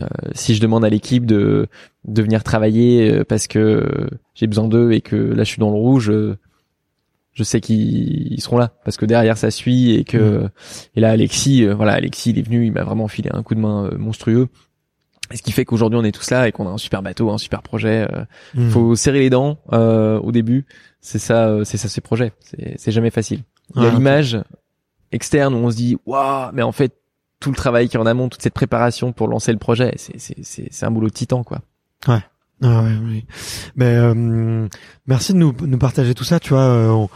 Euh, euh, si je demande à l'équipe de de venir travailler euh, parce que j'ai besoin d'eux et que là je suis dans le rouge, euh, je sais qu'ils ils seront là parce que derrière ça suit et que et là Alexis, euh, voilà Alexis il est venu, il m'a vraiment filé un coup de main euh, monstrueux. Et ce qui fait qu'aujourd'hui on est tous là et qu'on a un super bateau, un super projet. euh, Mm. faut serrer les dents euh, au début. C'est ça, euh, c'est ça ces projets. C'est jamais facile. Il y a l'image externe où on se dit waouh, mais en fait tout le travail qui est en amont, toute cette préparation pour lancer le projet, c'est c'est c'est c'est un boulot de titan quoi. Ah ouais, oui. Mais euh, merci de nous, nous partager tout ça. Tu vois, euh, on,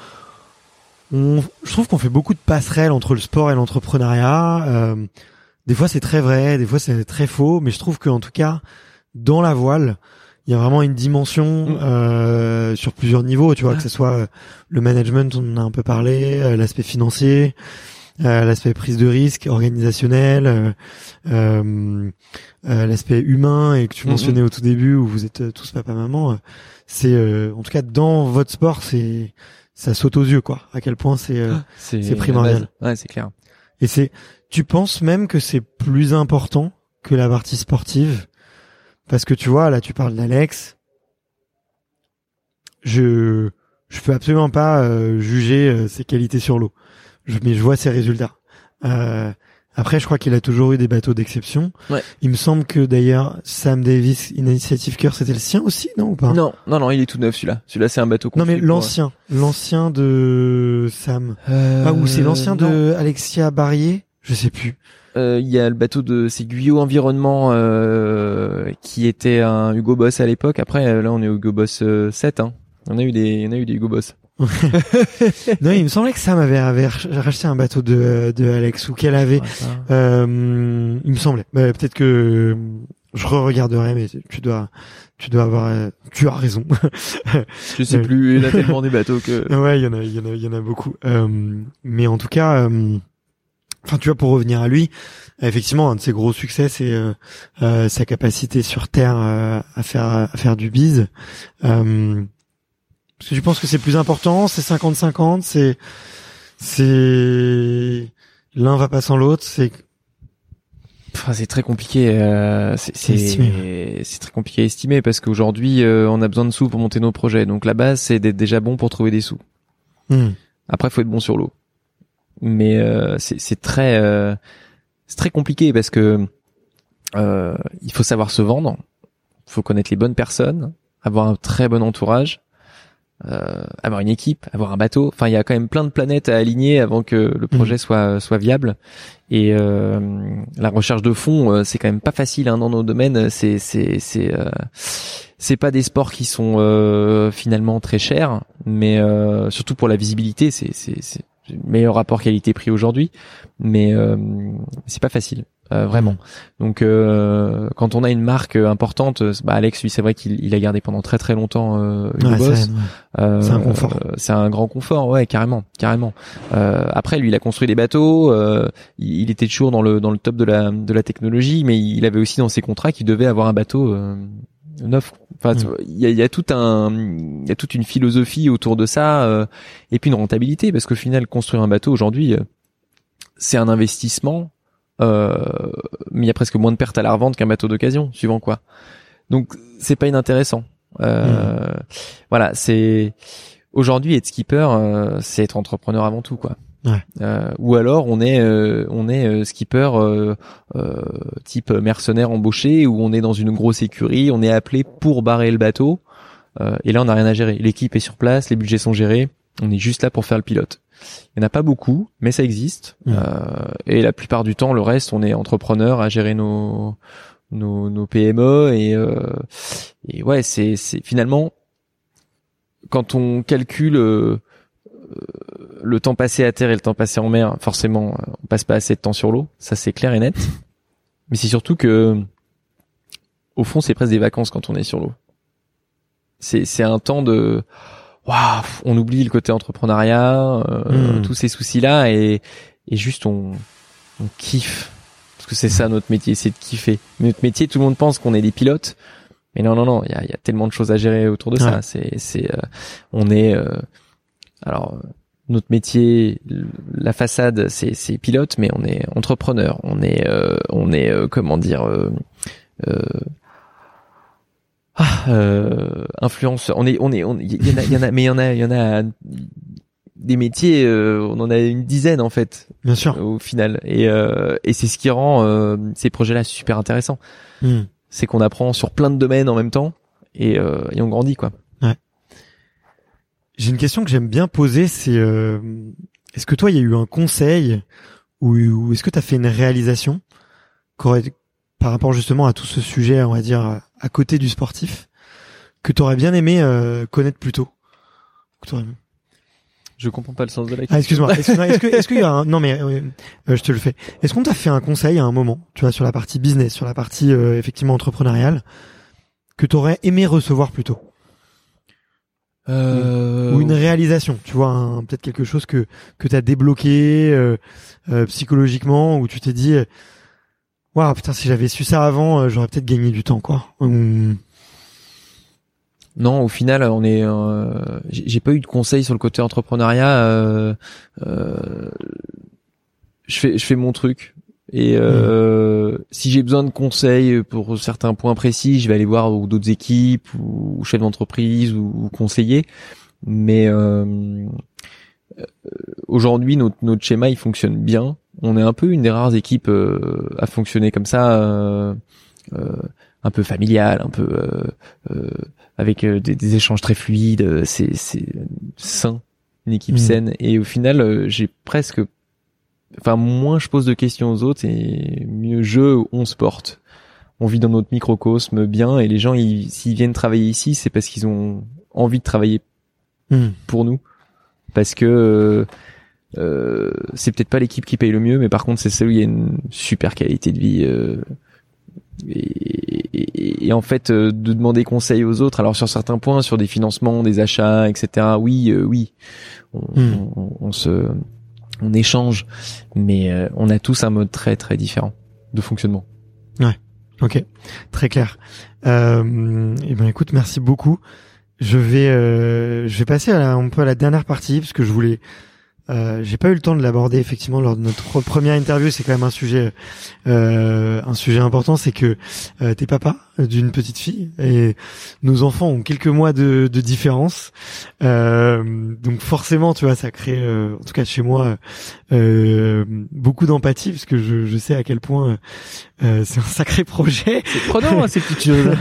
on- je trouve qu'on fait beaucoup de passerelles entre le sport et l'entrepreneuriat. Euh, des fois, c'est très vrai, des fois, c'est très faux. Mais je trouve qu'en tout cas, dans la voile, il y a vraiment une dimension Mm. euh, sur plusieurs niveaux. Tu vois, que ce soit euh, le management, on en a un peu parlé, euh, l'aspect financier. Euh, l'aspect prise de risque organisationnel, euh, euh, l'aspect humain et que tu Mhm. mentionnais au tout début où vous êtes tous papa maman, c'est euh, en tout cas dans votre sport c'est ça saute aux yeux quoi. À quel point c'est euh, C'est primordial. Ouais, c'est clair. et c'est tu penses même que c'est plus important que la partie sportive? Parce que tu vois là tu parles d'Alex, je je peux absolument pas euh, juger euh, ses qualités sur l'eau, je, mais je vois ses résultats. Euh, après, je crois qu'il a toujours eu des bateaux d'exception. Ouais. Il me semble que d'ailleurs Sam Davis Initiative Cœur, c'était le sien aussi, non ou pas? Non, non, non, il est tout neuf celui-là. Celui-là c'est un bateau. Non, mais pour- l'ancien, l'ancien de Sam. Euh, Ah, ou c'est l'ancien de Alexia Barrier? Je sais plus. Euh, Il y a le bateau de c'est Guyot Environnement euh, qui était un Hugo Boss à l'époque. Après euh, là on est au Hugo Boss euh, 7 hein. On a eu des on a eu des Hugo Boss. [LAUGHS] non, il me semblait que Sam avait, avait rach- racheté un bateau de, de Alex ou qu'elle avait. Ouais. Euh, il me semblait. Bah, Peut-être que je re-regarderai, mais tu dois, tu dois avoir, euh, tu as raison. [LAUGHS] Je sais plus, il y en a tellement des bateaux que [LAUGHS] ouais, il y en a, il y en a, il y en a beaucoup. Euh, mais en tout cas, euh, enfin, tu vois, pour revenir à lui, effectivement, un de ses gros succès, c'est euh, euh, sa capacité sur terre à faire, à faire du bise. Est-ce que tu penses que c'est plus important C'est 50-50 C'est, c'est l'un va pas sans l'autre. C'est Enfin, c'est très compliqué. Euh, c'est très compliqué à estimer parce qu'aujourd'hui, euh, on a besoin de sous pour monter nos projets. Donc la base, c'est d'être déjà bon pour trouver des sous. Hmm. Après, faut être bon sur l'eau. Mais euh, c'est c'est très euh, c'est très compliqué parce que euh, il faut savoir se vendre, faut connaître les bonnes personnes, avoir un très bon entourage, euh, avoir une équipe, avoir un bateau. Enfin, il y a quand même plein de planètes à aligner avant que le projet soit soit viable. Et euh, la recherche de fonds, euh, c'est quand même pas facile hein, dans nos domaines. C'est c'est c'est euh, c'est pas des sports qui sont euh, finalement très chers, mais euh, surtout pour la visibilité, c'est c'est c'est le meilleur rapport qualité-prix aujourd'hui. Mais euh, c'est pas facile. Euh, vraiment. Donc euh, quand on a une marque euh, importante, euh, bah Alex lui c'est vrai qu'il il a gardé pendant très très longtemps euh, Hugo Ouais, Boss. Euh, C'est un confort. c'est un grand confort, ouais, carrément, carrément. Euh, après, lui, il a construit des bateaux. euh, il, était toujours dans le dans le top de la de la technologie, mais il avait aussi dans ses contrats qu'il devait avoir un bateau euh, neuf. Enfin, Mm. il y a, y a tout un, il y a toute une philosophie autour de ça, euh, et puis une rentabilité, parce qu'au final, construire un bateau aujourd'hui, euh, c'est un investissement, mais il y a presque moins de pertes à la revente qu'un bateau d'occasion, suivant quoi. Donc, c'est pas inintéressant. Euh, Voilà, c'est aujourd'hui être skipper, euh, c'est être entrepreneur avant tout, quoi. Ouais. Euh, ou alors on est euh, on est euh, skipper euh, euh, type mercenaire embauché où on est dans une grosse écurie, on est appelé pour barrer le bateau euh, et là on n'a rien à gérer. L'équipe est sur place, les budgets sont gérés, on est juste là pour faire le pilote. Il n'y en a pas beaucoup, mais ça existe. Mm. Euh, et la plupart du temps, le reste, on est entrepreneur à gérer nos nos, nos PME et et ouais c'est c'est finalement quand on calcule le temps passé à terre et le temps passé en mer, forcément, on passe pas assez de temps sur l'eau. Ça, c'est clair et net. Mais c'est surtout que, au fond, c'est presque des vacances quand on est sur l'eau. C'est, c'est un temps de, waouh, on oublie le côté entrepreneuriat, euh, hmm. tous ces soucis-là et, et juste on, on kiffe. Parce que c'est ça notre métier, c'est de kiffer. Notre métier, tout le monde pense qu'on est des pilotes. Mais non, non, non, il y a, y a, tellement de choses à gérer autour de ça. C'est, c'est, euh, on est, euh, alors notre métier, la façade, c'est, c'est pilote, mais on est entrepreneur, on est, euh, on est, euh, comment dire, euh, ah, influence. On est, on est, il y, en a, y en a, mais il y en a, il y en a des métiers, on en a une dizaine en fait. Bien sûr. Au final, et et c'est ce qui rend ces projets-là super intéressants. Hmm. C'est qu'on apprend sur plein de domaines en même temps et, et on grandit quoi. J'ai une question que j'aime bien poser, c'est euh, est-ce que toi, il y a eu un conseil ou, est-ce que tu as fait une réalisation par rapport justement à tout ce sujet, on va dire, à côté du sportif, que tu aurais bien aimé euh, connaître plus tôt Je comprends pas le sens de la question. Ah, excuse-moi. Est-ce qu'il y a un... Non, mais euh, je te le fais. Est-ce qu'on t'a fait un conseil à un moment, tu vois, sur la partie business, sur la partie effectivement entrepreneuriale, que tu aurais aimé recevoir plus tôt? Euh... ou une réalisation, tu vois, peut-être quelque chose que que t'as débloqué euh, euh, psychologiquement, où tu t'es dit, waouh putain, si j'avais su ça avant, euh, j'aurais peut-être gagné du temps, quoi. Non, au final, on est. J'ai pas eu de conseils sur le côté entrepreneuriat. je fais je fais mon truc. Et euh, si j'ai besoin de conseils pour certains points précis, je vais aller voir d'autres équipes ou, chefs d'entreprise ou, conseillers. Mais euh, euh, aujourd'hui, notre, notre schéma il fonctionne bien. On est un peu une des rares équipes euh, à fonctionner comme ça, euh, un peu familial, un peu avec des, des, échanges très fluides. C'est sain, une équipe mmh. saine. Et au final, j'ai presque enfin moins je pose de questions aux autres et mieux je on se porte. On vit dans notre microcosme bien et les gens s'ils viennent travailler ici, c'est parce qu'ils ont envie de travailler hmm. pour nous parce que euh, c'est peut-être pas l'équipe qui paye le mieux mais par contre c'est celle où il y a une super qualité de vie euh, et, et, en fait euh, de demander conseil aux autres alors sur certains points sur des financements des achats etc oui euh, oui on, hmm. on, on se on échange, mais euh, on a tous un mode très très différent de fonctionnement. Ouais, ok, très clair. Euh, et eh ben écoute, merci beaucoup. Je vais euh, je vais passer à un peu à la dernière partie parce que je voulais euh, j'ai pas eu le temps de l'aborder effectivement lors de notre première interview. C'est quand même un sujet, euh, un sujet important. C'est que euh, t'es papa? D'une petite fille et nos enfants ont quelques mois de, de différence. Euh, donc forcément, tu vois, ça crée, euh, en tout cas chez moi, beaucoup d'empathie parce que je, je sais à quel point c'est un sacré projet. C'est prenant hein, ces petites choses.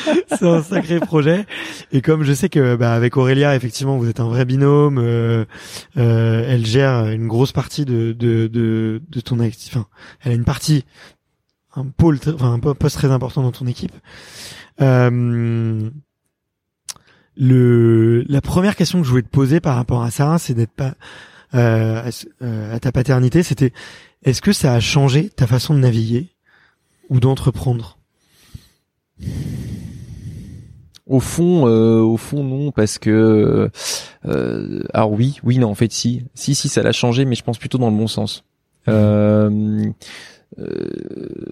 [LAUGHS] c'est un sacré projet. Et comme je sais que bah, avec Aurélia, effectivement, vous êtes un vrai binôme. Euh, euh, elle gère une grosse partie de de de, de ton actif. Enfin, elle a une partie, un pôle, enfin un poste très important dans ton équipe. Euh, le la première question que je voulais te poser par rapport à ça, c'est d'être pas euh, à, à ta paternité, c'était est-ce que ça a changé ta façon de naviguer ou d'entreprendre? Au fond, euh, au fond non, parce que euh, alors oui, oui non en fait si, si si ça l'a changé, mais je pense plutôt dans le bon sens. Euh, euh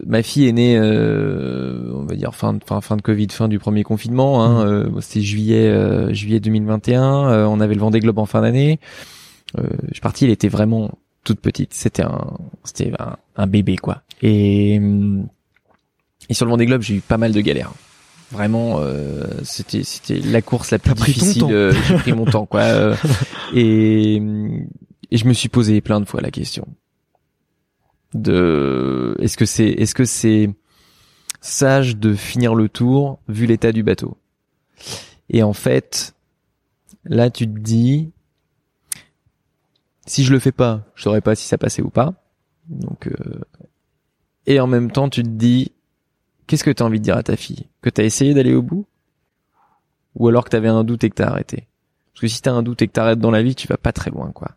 ma fille est née, euh, on va dire fin de fin, fin de Covid, fin du premier confinement. Hein, mmh. C'était juillet juillet 2021. on avait le Vendée Globe en fin d'année. je suis parti, elle était vraiment toute petite. C'était un c'était un, un, bébé quoi. Et et sur le Vendée Globe, j'ai eu pas mal de galères. Vraiment, euh, c'était c'était la course la plus difficile. Euh, j'ai pris mon temps, quoi. Euh, [LAUGHS] et et je me suis posé plein de fois la question de est-ce que c'est est-ce que c'est sage de finir le tour vu l'état du bateau? Et en fait, là tu te dis si je le fais pas, je saurais pas si ça passait ou pas. Donc et en même temps tu te dis qu'est-ce que tu envie de dire à ta fille? Que tu as essayé d'aller au bout? Ou alors que tu avais un doute et que tu as arrêté? Parce que si tu as un doute et que tu arrêtes dans la vie, tu vas pas très loin, quoi.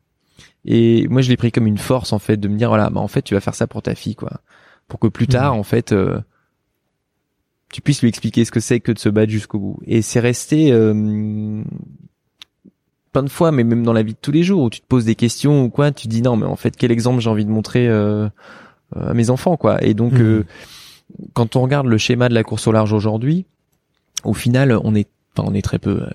Et moi, je l'ai pris comme une force, en fait, de me dire, voilà, bah, en fait, tu vas faire ça pour ta fille, quoi. Pour que plus tard, en fait, euh, tu puisses lui expliquer ce que c'est que de se battre jusqu'au bout. Et c'est resté euh, plein de fois, mais même dans la vie de tous les jours, où tu te poses des questions ou quoi, tu dis non, mais en fait, quel exemple j'ai envie de montrer euh, à mes enfants, quoi. Et donc, Mhm. quand on regarde le schéma de la course au large aujourd'hui, au final, on est, enfin, on est très peu.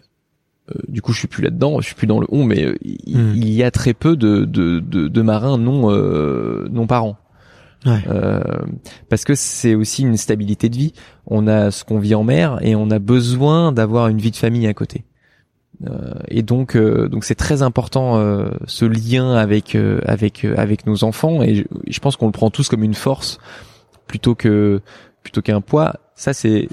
Euh, du coup, je suis plus là-dedans, je suis plus dans le on, mais euh, il, Mhm. il y a très peu de de, de, de marins non euh, non parents. Ouais. Euh, parce que c'est aussi une stabilité de vie. On a ce qu'on vit en mer et on a besoin d'avoir une vie de famille à côté. Euh, et donc, euh, donc c'est très important euh, ce lien avec euh, avec euh, avec nos enfants. Et je, je pense qu'on le prend tous comme une force plutôt que plutôt qu'un poids. Ça, c'est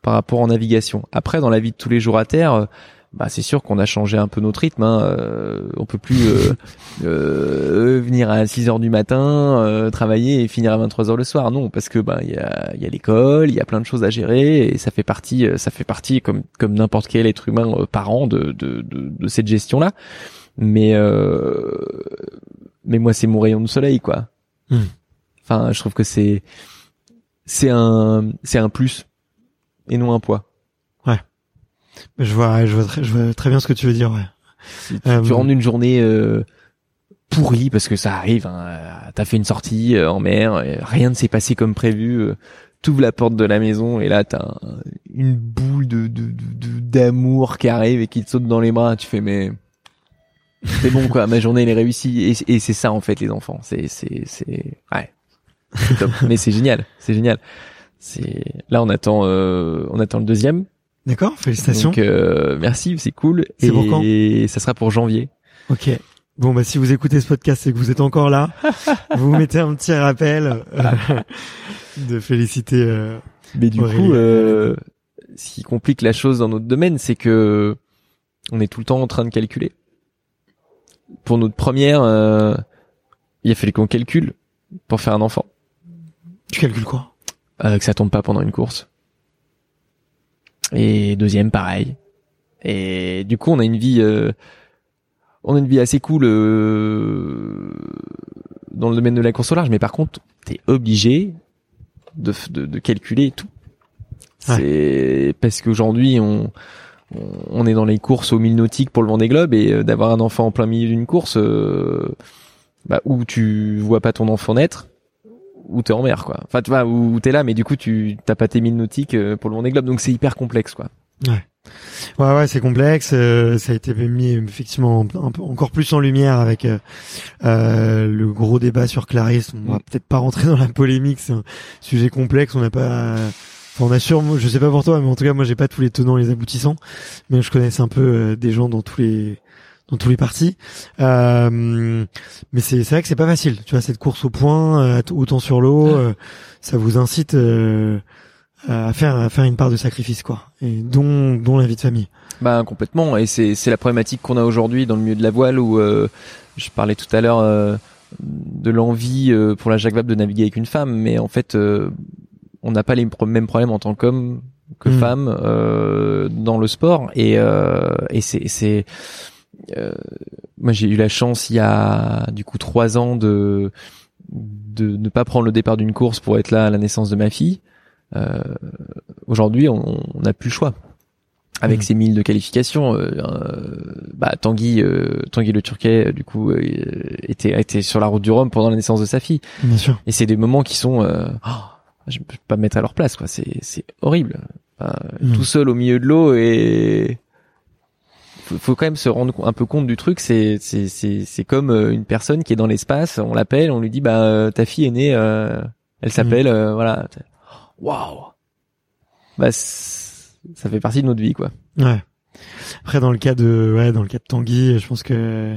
par rapport en navigation. Après, dans la vie de tous les jours à terre. Euh, bah c'est sûr qu'on a changé un peu notre rythme. Hein. Euh, on peut plus euh, [LAUGHS] euh, venir à 6 heures du matin, euh, travailler et finir à 23 heures le soir. Non, parce que bah il y a, il y a l'école, il y a plein de choses à gérer et ça fait partie, euh, ça fait partie comme comme n'importe quel être humain euh, parent de, de de de cette gestion là. Mais euh, mais moi c'est mon rayon de soleil quoi. Hmm. Enfin, je trouve que c'est c'est un c'est un plus et non un poids. Je vois, je vois, très, je vois très bien ce que tu veux dire. Ouais. Si tu, Euh, tu rentres d'une journée euh, pourrie parce que ça arrive, hein, euh, t'as fait une sortie euh, en mer, rien ne s'est passé comme prévu. Euh, T'ouvres la porte de la maison et là t'as un- une boule de de- de- de- d'amour qui arrive et qui te saute dans les bras. Tu fais mais c'est bon quoi, ma journée elle est réussie et, et c'est ça en fait les enfants. C'est c'est c'est ouais, top. mais c'est génial, c'est génial. C'est là on attend euh, on attend le deuxième. D'accord, félicitations. Donc euh, merci, c'est cool. C'est et pour quand ça sera pour janvier. Ok. Bon bah si vous écoutez ce podcast et que vous êtes encore là, [LAUGHS] vous mettez un petit rappel euh, [LAUGHS] de féliciter. euh, Mais du Aurélie. coup, euh, ce qui complique la chose dans notre domaine, c'est que on est tout le temps en train de calculer. Pour notre première, euh, il a fallu qu'on calcule pour faire un enfant, Tu calcules quoi? Euh, que ça tombe pas pendant une course. Et deuxième, pareil. Et du coup, on a une vie, euh, on a une vie assez cool euh, dans le domaine de la course au large. Mais par contre, t'es obligé de, de, de calculer tout. Ouais. C'est parce qu'aujourd'hui, on, on on est dans les courses au mille nautiques pour le Vendée Globe et euh, d'avoir un enfant en plein milieu d'une course euh, bah, où tu vois pas ton enfant naître ou t'es en mer quoi. Enfin tu vois où t'es là mais du coup tu t'as pas tes mille nautiques euh, pour le Vendée Globe donc c'est hyper complexe quoi. Ouais, ouais, c'est complexe. euh, ça a été mis effectivement un peu encore plus en lumière avec euh, euh, le gros débat sur Clarisse. On va Mm. peut-être pas rentrer [LAUGHS] dans la polémique. C'est un sujet complexe. On n'a pas. Enfin, on a sûr. moi, Je sais pas pour toi, mais en tout cas, moi, j'ai pas tous les tenants et les aboutissants. Mais je connais un peu euh, des gens dans tous les dans tous les partis. Euh, mais c'est vrai que c'est pas facile. Tu vois, cette course au point, euh, autant sur l'eau, euh, ça vous incite. euh, à faire à faire une part de sacrifice quoi et dont dont la vie de famille Bah complètement et c'est c'est la problématique qu'on a aujourd'hui dans le milieu de la voile où euh, je parlais tout à l'heure euh, de l'envie euh, pour la Jacques Vabre de naviguer avec une femme mais en fait euh, on n'a pas les mêmes problèmes en tant qu'homme que Mm. femme euh, dans le sport et euh, et c'est c'est moi j'ai eu la chance il y a du coup trois ans de de ne pas prendre le départ d'une course pour être là à la naissance de ma fille. Euh, aujourd'hui on n'a plus le choix. Avec Mhm. ses milles de qualification euh, euh, bah Tanguy euh, Tanguy le Turquet euh, du coup euh, était était sur la route du Rhum pendant la naissance de sa fille. Bien sûr. Et c'est des moments qui sont euh, oh, je peux pas me mettre à leur place quoi. C'est c'est horrible. Enfin, Mhm. tout seul au milieu de l'eau et faut, faut quand même se rendre un peu compte du truc c'est c'est c'est c'est comme euh, une personne qui est dans l'espace on l'appelle on lui dit bah euh, ta fille est née euh, elle s'appelle euh, voilà. Waouh. Bah ça fait partie de notre vie quoi. Ouais. Après dans le cas de ouais dans le cas de Tanguy je pense que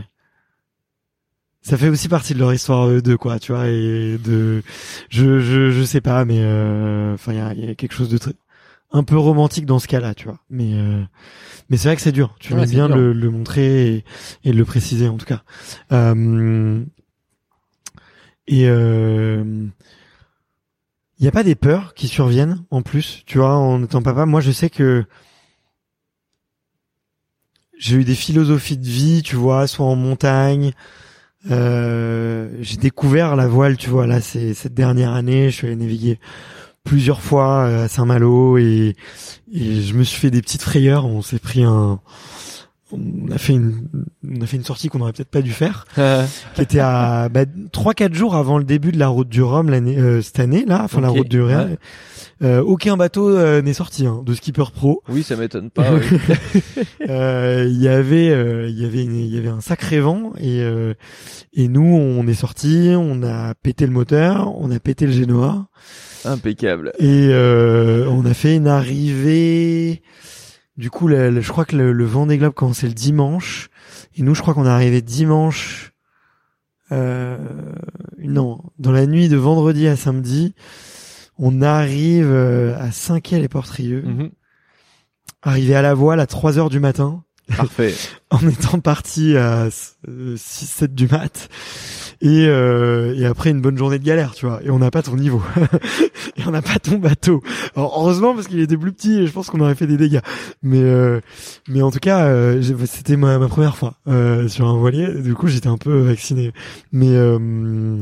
ça fait aussi partie de leur histoire eux deux quoi tu vois et de je je je sais pas mais euh, enfin il y a, il y a quelque chose de très un peu romantique dans ce cas-là tu vois mais euh, mais c'est vrai que c'est dur tu Ouais, veux bien le, le montrer et, et le préciser en tout cas euh, et euh, il y a pas des peurs qui surviennent en plus, tu vois, en étant papa? Moi, je sais que j'ai eu des philosophies de vie, tu vois, soit en montagne. Euh, j'ai découvert la voile, tu vois, là, c'est cette dernière année, je suis allé naviguer plusieurs fois euh, à Saint-Malo et, et je me suis fait des petites frayeurs. On s'est pris un, on a fait une, on a fait une sortie qu'on n'aurait peut-être pas dû faire, [LAUGHS] qui était à bah, trois quatre jours avant le début de la route du Rhum l'année euh, cette année là, enfin la route du Rhum. ouais. Euh, aucun bateau euh, n'est sorti hein, de skipper pro. Oui, ça m'étonne pas. oui. [LAUGHS] Euh, Il y avait, euh, il y avait, il y avait un sacré vent et euh, et nous on est sorti, on a pété le moteur, on a pété le Genoa Impeccable. et euh, on a fait une arrivée. Du coup, je crois que le, le Vendée Globe commençait le dimanche et nous, je crois qu'on est arrivé dimanche. Euh, non, dans la nuit de vendredi à samedi, on arrive euh, à Saint-Quay les Portrieux, Mhm. arrivé à la voile à 3 heures du matin. Parfait. [LAUGHS] en étant parti à 6-7 du mat et, euh, et après une bonne journée de galère tu vois. Et on n'a pas ton niveau. [LAUGHS] Et on n'a pas ton bateau. Alors heureusement parce qu'il était plus petit et je pense qu'on aurait fait des dégâts. Mais euh, mais en tout cas euh, c'était ma, ma première fois euh, sur un voilier. Du coup j'étais un peu vacciné. Mais euh,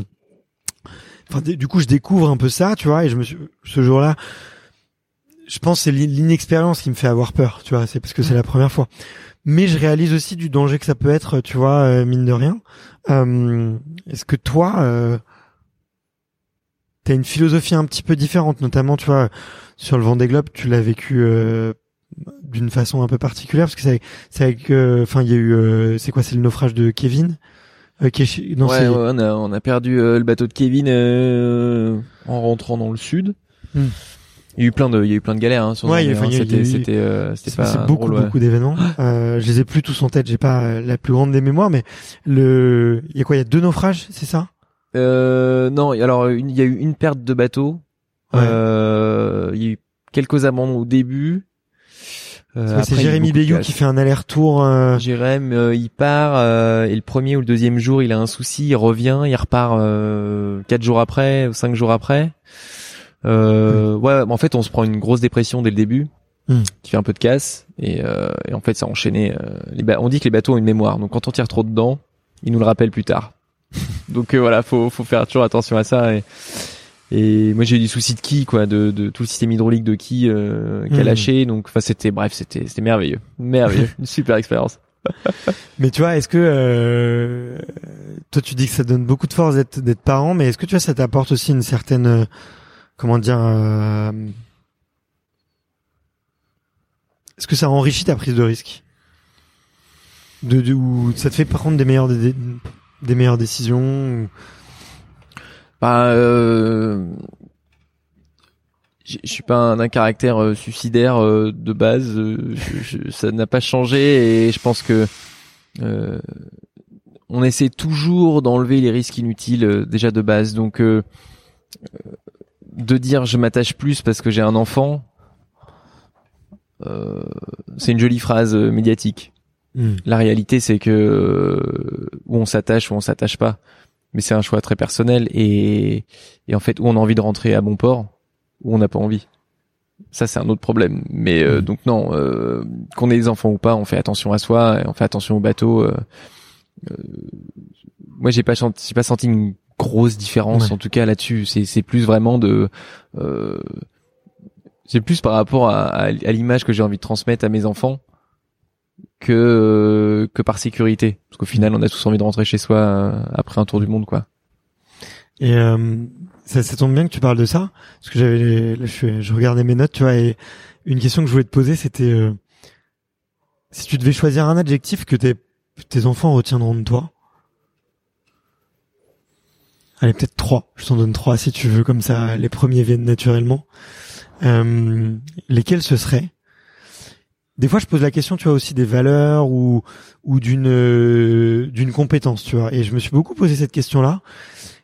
enfin du coup je découvre un peu ça tu vois. Et je me suis ce jour-là je pense que c'est l'in- l'inexpérience qui me fait avoir peur tu vois. C'est parce que c'est la première fois mais je réalise aussi du danger que ça peut être, tu vois, euh, mine de rien. Euh, Est-ce que toi, euh, t'as une philosophie un petit peu différente, notamment, tu vois, sur le Vendée Globe, tu l'as vécu euh, d'une façon un peu particulière, parce que c'est, avec, euh, enfin, il y a eu, euh, c'est quoi, c'est le naufrage de Kevin, euh, qui est non, ouais, ouais, on a on a perdu euh, le bateau de Kevin euh, en rentrant dans le sud. Hmm. Il y a eu plein de il y a eu plein de galères hein, sur Ouais, c'était c'était euh, c'était pas beaucoup drôle, ouais. beaucoup d'événements. Euh, je les ai plus tous en tête. J'ai pas la plus grande des mémoires, mais le, il y a quoi Il y a deux naufrages, c'est ça? Euh, non, alors il y a eu une perte de bateau. Ouais. Euh, il y a eu quelques abandons au début. Euh, C'est Jérémy Bayou qui fait un aller-retour. euh, Jérém, euh, il part euh, et le premier ou le deuxième jour, il a un souci, il revient, il repart euh, quatre jours après ou cinq jours après. Euh, Ouais, en fait, on se prend une grosse dépression dès le début, Hmm. qui fait un peu de casse et, euh, et en fait, ça a enchaîné. euh, les on dit que les bateaux ont une mémoire, donc quand on tire trop dedans, ils nous le rappellent plus tard. [LAUGHS] donc euh, voilà, faut faut faire toujours attention à ça. Et, et moi, j'ai eu des soucis de qui, quoi, de, de tout le système hydraulique de qui euh, qui a Hmm. lâché. Donc, enfin, c'était bref, c'était c'était merveilleux, merveilleux, [LAUGHS] une super expérience. Mais tu vois, est-ce que euh, toi tu dis que ça donne beaucoup de force d'être d'être parent, mais est-ce que tu vois ça t'apporte aussi une certaine euh, comment dire euh, Est-ce que ça enrichit ta prise de risque de, de- ou ça te fait prendre des meilleures des, des meilleures décisions Bah, euh, je suis pas un, un caractère euh, suicidaire euh, de base. euh, je- je- ça n'a pas changé et je pense que euh, on essaie toujours d'enlever les risques inutiles déjà de base. Donc, de dire je m'attache plus parce que j'ai un enfant, euh, c'est une jolie phrase euh, médiatique. La réalité, c'est que euh, où on s'attache ou on s'attache pas, mais c'est un choix très personnel et, et en fait où on a envie de rentrer à bon port, ou on n'a pas envie. Ça, c'est un autre problème. Mais euh, Mm. donc non, euh, qu'on ait des enfants ou pas, on fait attention à soi, et on fait attention au bateau. euh, euh, moi, j'ai pas senti, j'ai pas senti une grosse différence Ouais. en tout cas là-dessus. C'est c'est plus vraiment de euh, c'est plus par rapport à, à, à l'image que j'ai envie de transmettre à mes enfants que euh, que par sécurité parce qu'au final on a tous envie de rentrer chez soi euh, après un tour du monde quoi Et euh, ça, ça tombe bien que tu parles de ça, parce que j'avais, je, je regardais mes notes, tu vois, et une question que je voulais te poser, c'était euh, si tu devais choisir un adjectif que tes, tes enfants retiendront de toi. Allez, peut-être trois. Je t'en donne trois si tu veux, comme ça, les premiers viennent naturellement. Euh, lesquels ce seraient? Des fois, je pose la question, tu vois, aussi des valeurs ou ou d'une euh, d'une compétence, tu vois. Et je me suis beaucoup posé cette question-là.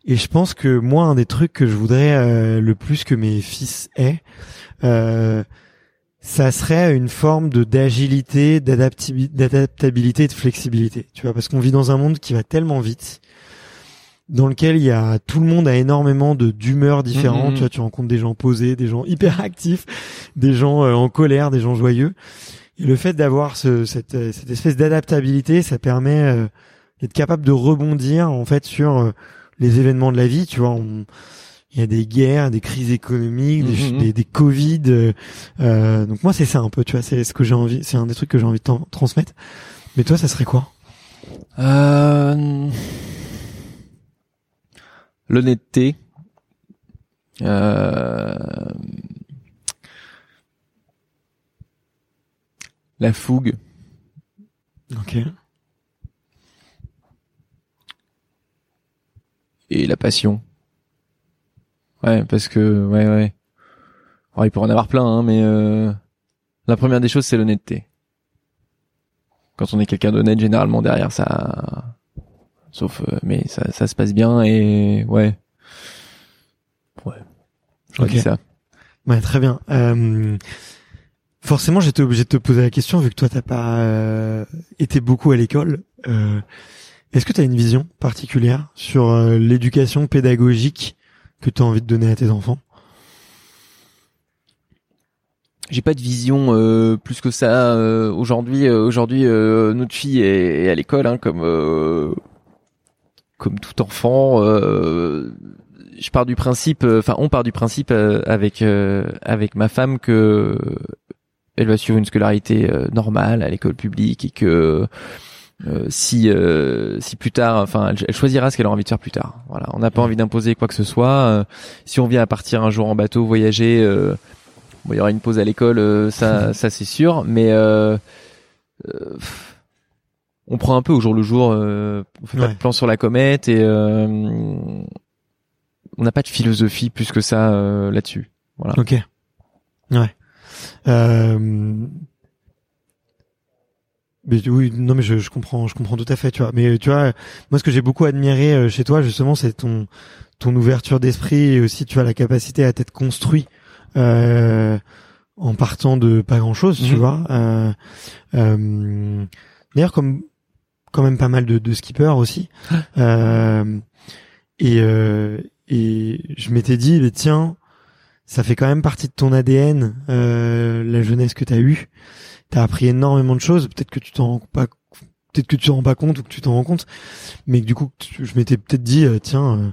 Et je pense que moi, un des trucs que je voudrais euh, le plus que mes fils aient, euh, ça serait une forme de d'agilité, d'adaptabilité, et de flexibilité. Tu vois, parce qu'on vit dans un monde qui va tellement vite dans lequel il y a tout le monde a énormément de d'humeurs différentes. Mhm. Tu vois, tu rencontres des gens posés, des gens hyper actifs, des gens euh, en colère, des gens joyeux. Et le fait d'avoir ce, cette, euh, cette espèce d'adaptabilité, ça permet euh, d'être capable de rebondir en fait sur euh, les événements de la vie. Tu vois, on- il y a des guerres, des crises économiques, des, Mhm. des, des Covid. euh, euh, donc moi, c'est ça un peu. Tu vois, c'est ce que j'ai envie. C'est un des trucs que j'ai envie de transmettre. Mais toi, ça serait quoi? Euh... L'honnêteté. Euh... La fougue. Ok. et la passion. Ouais, parce que ouais ouais. Alors, il pourrait en avoir plein, hein, mais euh, la première des choses c'est l'honnêteté. Quand on est quelqu'un d'honnête, généralement derrière ça, sauf euh, mais ça ça se passe bien et ouais, ouais. Je Ok. dis ça. Ouais, très bien. Euh, forcément, j'étais obligé de te poser la question vu que toi t'as pas euh, été beaucoup à l'école. Euh, Est-ce que tu as une vision particulière sur euh, l'éducation pédagogique que tu as envie de donner à tes enfants? J'ai pas de vision euh, plus que ça euh, aujourd'hui. euh, aujourd'hui, euh, notre fille est, est à l'école, hein, comme euh, comme tout enfant. euh, je pars du principe, euh, enfin, on part du principe euh, avec euh, avec ma femme que elle va suivre une scolarité euh, normale à l'école publique et que euh, si euh, si plus tard, enfin, elle, elle choisira ce qu'elle aura envie de faire plus tard. Voilà, on n'a pas envie d'imposer quoi que ce soit. Euh, si on vient à partir un jour en bateau voyager. euh, Bon, il y aura une pause à l'école, euh, ça, [LAUGHS] ça c'est sûr, mais euh, euh, pff, on prend un peu au jour le jour. Euh, on fait pas de plan sur la comète et euh, on n'a pas de philosophie plus que ça euh, là-dessus. Voilà. Ok. Ouais. Euh... Mais oui, non, mais je, je comprends, je comprends tout à fait, tu vois. Mais tu vois, moi, ce que j'ai beaucoup admiré euh, chez toi, justement, c'est ton ton ouverture d'esprit et aussi, tu vois, la capacité à t'être construit euh, en partant de pas grand chose, tu Mhm. vois. Euh, euh, D'ailleurs, comme quand même pas mal de, de skippers aussi. Euh, et euh, et je m'étais dit, mais tiens, ça fait quand même partie de ton ADN, euh, la jeunesse que t'as eue. T'as appris énormément de choses. Peut-être que tu t'en rends pas, peut-être que tu t'en rends pas compte ou que tu t'en rends compte, mais du coup, je m'étais peut-être dit, euh, tiens, euh,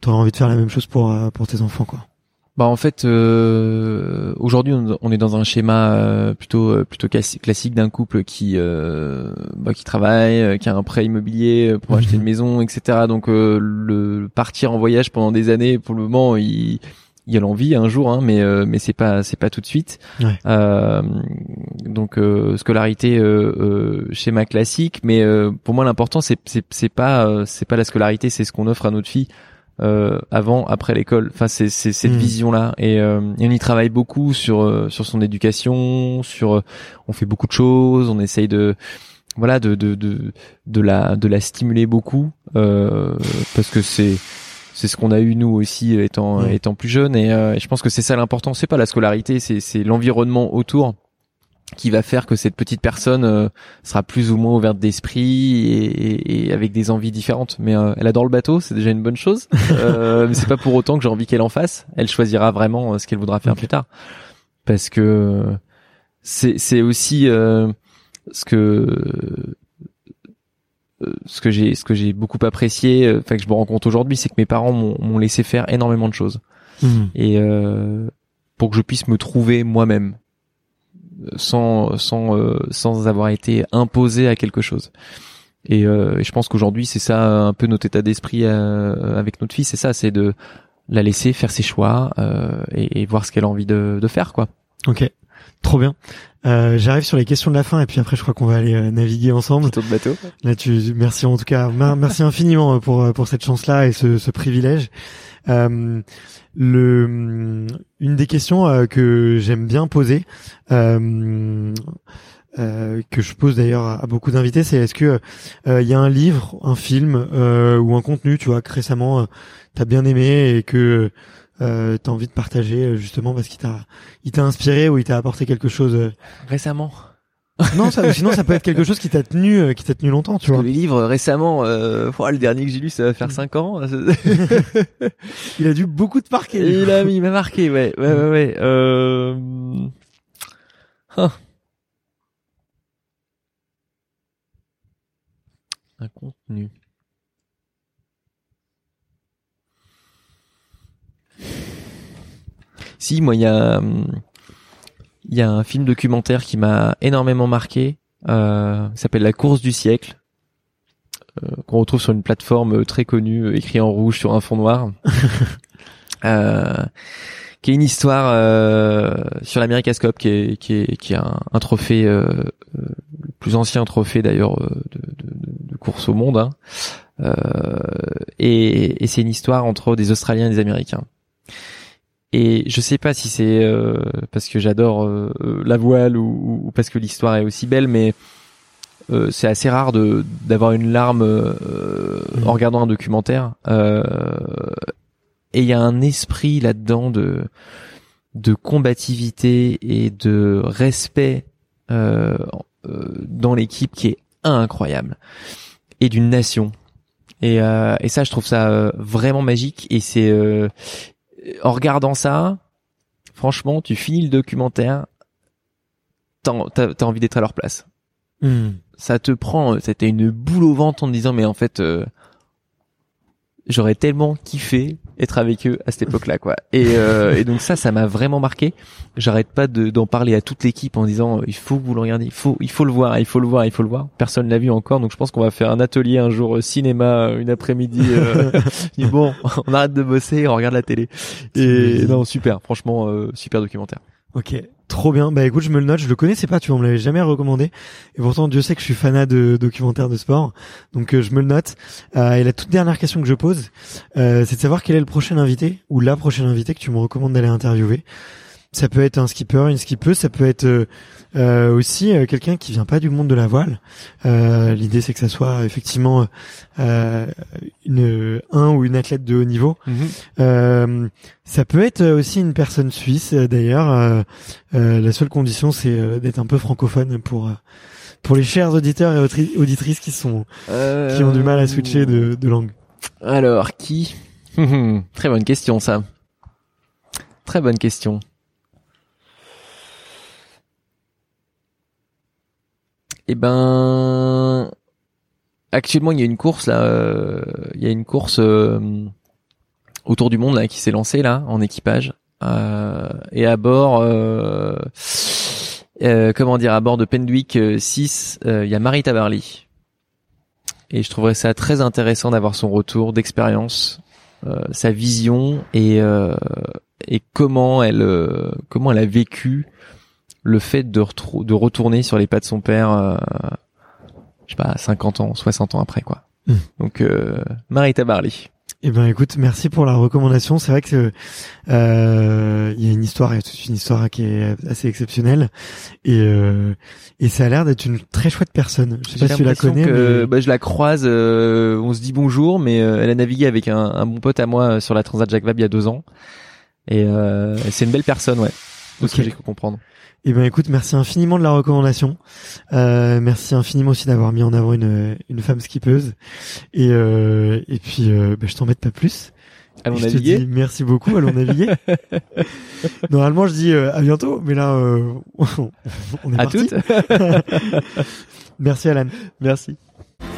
t'aurais envie de faire la même chose pour euh, pour tes enfants, quoi. Bah en fait, euh, aujourd'hui on est dans un schéma euh, plutôt euh, plutôt classi- classique d'un couple qui euh, bah, qui travaille, euh, qui a un prêt immobilier pour Mhm. acheter une maison, etc. Donc euh, le partir en voyage pendant des années, pour le moment, il il y a l'envie un jour, hein, mais euh, mais c'est pas c'est pas tout de suite. Ouais. Euh, donc euh, scolarité euh, euh, schéma classique, mais euh, pour moi l'important c'est c'est c'est pas euh, c'est pas la scolarité, c'est ce qu'on offre à notre fille euh, avant, après l'école. Enfin, c'est cette Mm. vision-là, et, euh, et on y travaille beaucoup sur euh, sur son éducation, sur euh, on fait beaucoup de choses, on essaye de voilà de de de de la de la stimuler beaucoup euh, parce que c'est c'est ce qu'on a eu nous aussi étant Mm. étant plus jeune et, euh, et je pense que c'est ça l'important c'est pas la scolarité c'est c'est l'environnement autour qui va faire que cette petite personne euh, sera plus ou moins ouverte d'esprit et, et- et avec des envies différentes. Mais euh, elle adore le bateau, c'est déjà une bonne chose. [LAUGHS] Euh, mais c'est pas pour autant que j'ai envie qu'elle en fasse. Elle choisira vraiment euh, ce qu'elle voudra faire plus tard, parce que c'est c'est aussi euh, ce que ce que j'ai ce que j'ai beaucoup apprécié, euh, enfin que je me rends compte aujourd'hui, c'est que mes parents m'ont m'ont laissé faire énormément de choses Mhm. et euh, pour que je puisse me trouver moi-même sans sans euh, sans avoir été imposé à quelque chose. Et, euh, et je pense qu'aujourd'hui c'est ça un peu notre état d'esprit euh, avec notre fille, c'est ça, c'est de la laisser faire ses choix euh, et, et voir ce qu'elle a envie de, de faire quoi. Ok, trop bien. Euh, J'arrive sur les questions de la fin et puis après je crois qu'on va aller euh, naviguer ensemble. Plutôt de bateau. Là, tu, merci en tout cas, mer- merci infiniment pour pour cette chance-là et ce, ce privilège. Euh, le, une des questions euh, que j'aime bien poser, euh, euh, que je pose d'ailleurs à, beaucoup d'invités, c'est est-ce que euh, il y a un livre, un film euh, ou un contenu, tu vois, que récemment t'as bien aimé et que t'as envie de partager justement parce qu'il t'a il t'a inspiré ou il t'a apporté quelque chose. Récemment. Non, ça, sinon ça peut être quelque chose qui t'a tenu, euh, qui t'a tenu longtemps, tu vois. Les livres récemment, euh, oh, le dernier que j'ai lu, ça va faire 5 ans. [LAUGHS] il a dû beaucoup te marquer. Il a, il m'a marqué, ouais, ouais, ouais, ouais. Euh... Hein. Un contenu. Si, moi, il y a, il y a un film documentaire qui m'a énormément marqué. Euh, s'appelle La course du siècle, euh, qu'on retrouve sur une plateforme très connue, euh, écrit en rouge sur un fond noir. [LAUGHS] euh, qui est une histoire euh, sur l'America's Cup, qui est, qui est, qui est un, un trophée, euh, le plus ancien trophée d'ailleurs de, de, de, course au monde. Hein. et, et c'est une histoire entre des Australiens et des Américains. Et je sais pas si c'est euh, parce que j'adore euh, la voile ou, ou, parce que l'histoire est aussi belle, mais euh, c'est assez rare de d'avoir une larme mmh. en regardant un documentaire. et il y a un esprit là-dedans de de combativité et de respect dans l'équipe qui est incroyable et d'une nation. Et, et ça, je trouve ça vraiment magique. Et c'est en regardant ça, franchement, tu finis le documentaire, t'as as, envie d'être à leur place. Hmm. Ça te prend, c'était une boule au ventre en te disant, mais en fait, euh, j'aurais tellement kiffé être avec eux à cette époque-là, quoi. Et, euh, et, donc ça, ça m'a vraiment marqué. J'arrête pas d'en parler à toute l'équipe en disant, il faut que vous le regardiez, il faut, il faut le voir, il faut le voir, il faut le voir. Personne l'a vu encore, donc je pense qu'on va faire un atelier un jour cinéma, une après-midi. Euh, [LAUGHS] bon, on arrête de bosser, on regarde la télé. Et non, super, franchement, euh, super documentaire. Ok, trop bien. Bah écoute, je me le note. Je le connaissais pas, tu vois, on me l'avait jamais recommandé. Et pourtant, Dieu sait que je suis fanat de documentaires de sport, donc euh, je me le note. Euh, et la toute dernière question que je pose, euh, c'est de savoir quel est le prochain invité ou la prochaine invitée que tu me recommandes d'aller interviewer. Ça peut être un skipper, une skippeuse, ça peut être euh, euh aussi euh, quelqu'un qui vient pas du monde de la voile. Euh, L'idée c'est que ça soit effectivement euh, une, un ou une athlète de haut niveau. Mhm. ça peut être aussi une personne suisse d'ailleurs. la seule condition c'est d'être un peu francophone pour pour les chers auditeurs et auditrices qui sont qui ont du mal à switcher de, de langue. Alors qui? [LAUGHS] Très bonne question ça. Très bonne question. Eh ben, actuellement il y a une course là, euh, il y a une course euh, autour du monde là qui s'est lancée là en équipage euh, et à bord. comment dire à bord de Pendwick 6 il y a Marie Tabarly et je trouverais ça très intéressant d'avoir son retour d'expérience sa vision et et comment elle comment elle a vécu le fait de, de retourner sur les pas de son père, euh, je sais pas, 50 ans, 60 ans après, quoi. Hmm. Donc, euh, Marita Barley. Eh ben, écoute, merci pour la recommandation. C'est vrai que euh, il y a une histoire, il y a toute une histoire qui est assez exceptionnelle, et euh, et ça a l'air d'être une très chouette personne. Je sais pas si tu la connais. Que, bah, je la croise, euh, on se dit bonjour, mais euh, elle a navigué avec un, un, bon pote à moi sur la Transat Jacques Vabre il y a deux ans, et c'est une belle personne, ouais. De ce que j'ai pu comprendre. Eh ben écoute, merci infiniment de la recommandation. Euh, merci infiniment aussi d'avoir mis en avant une, une femme skippeuse. Et, euh, et puis, euh, ben, je t'embête pas plus. Allons je naviguer. Te dis merci beaucoup, allons naviguer. [LAUGHS] Normalement, je dis euh, à bientôt, mais là, euh, [LAUGHS] on est à parti. toutes. [LAUGHS] merci Alan. Merci.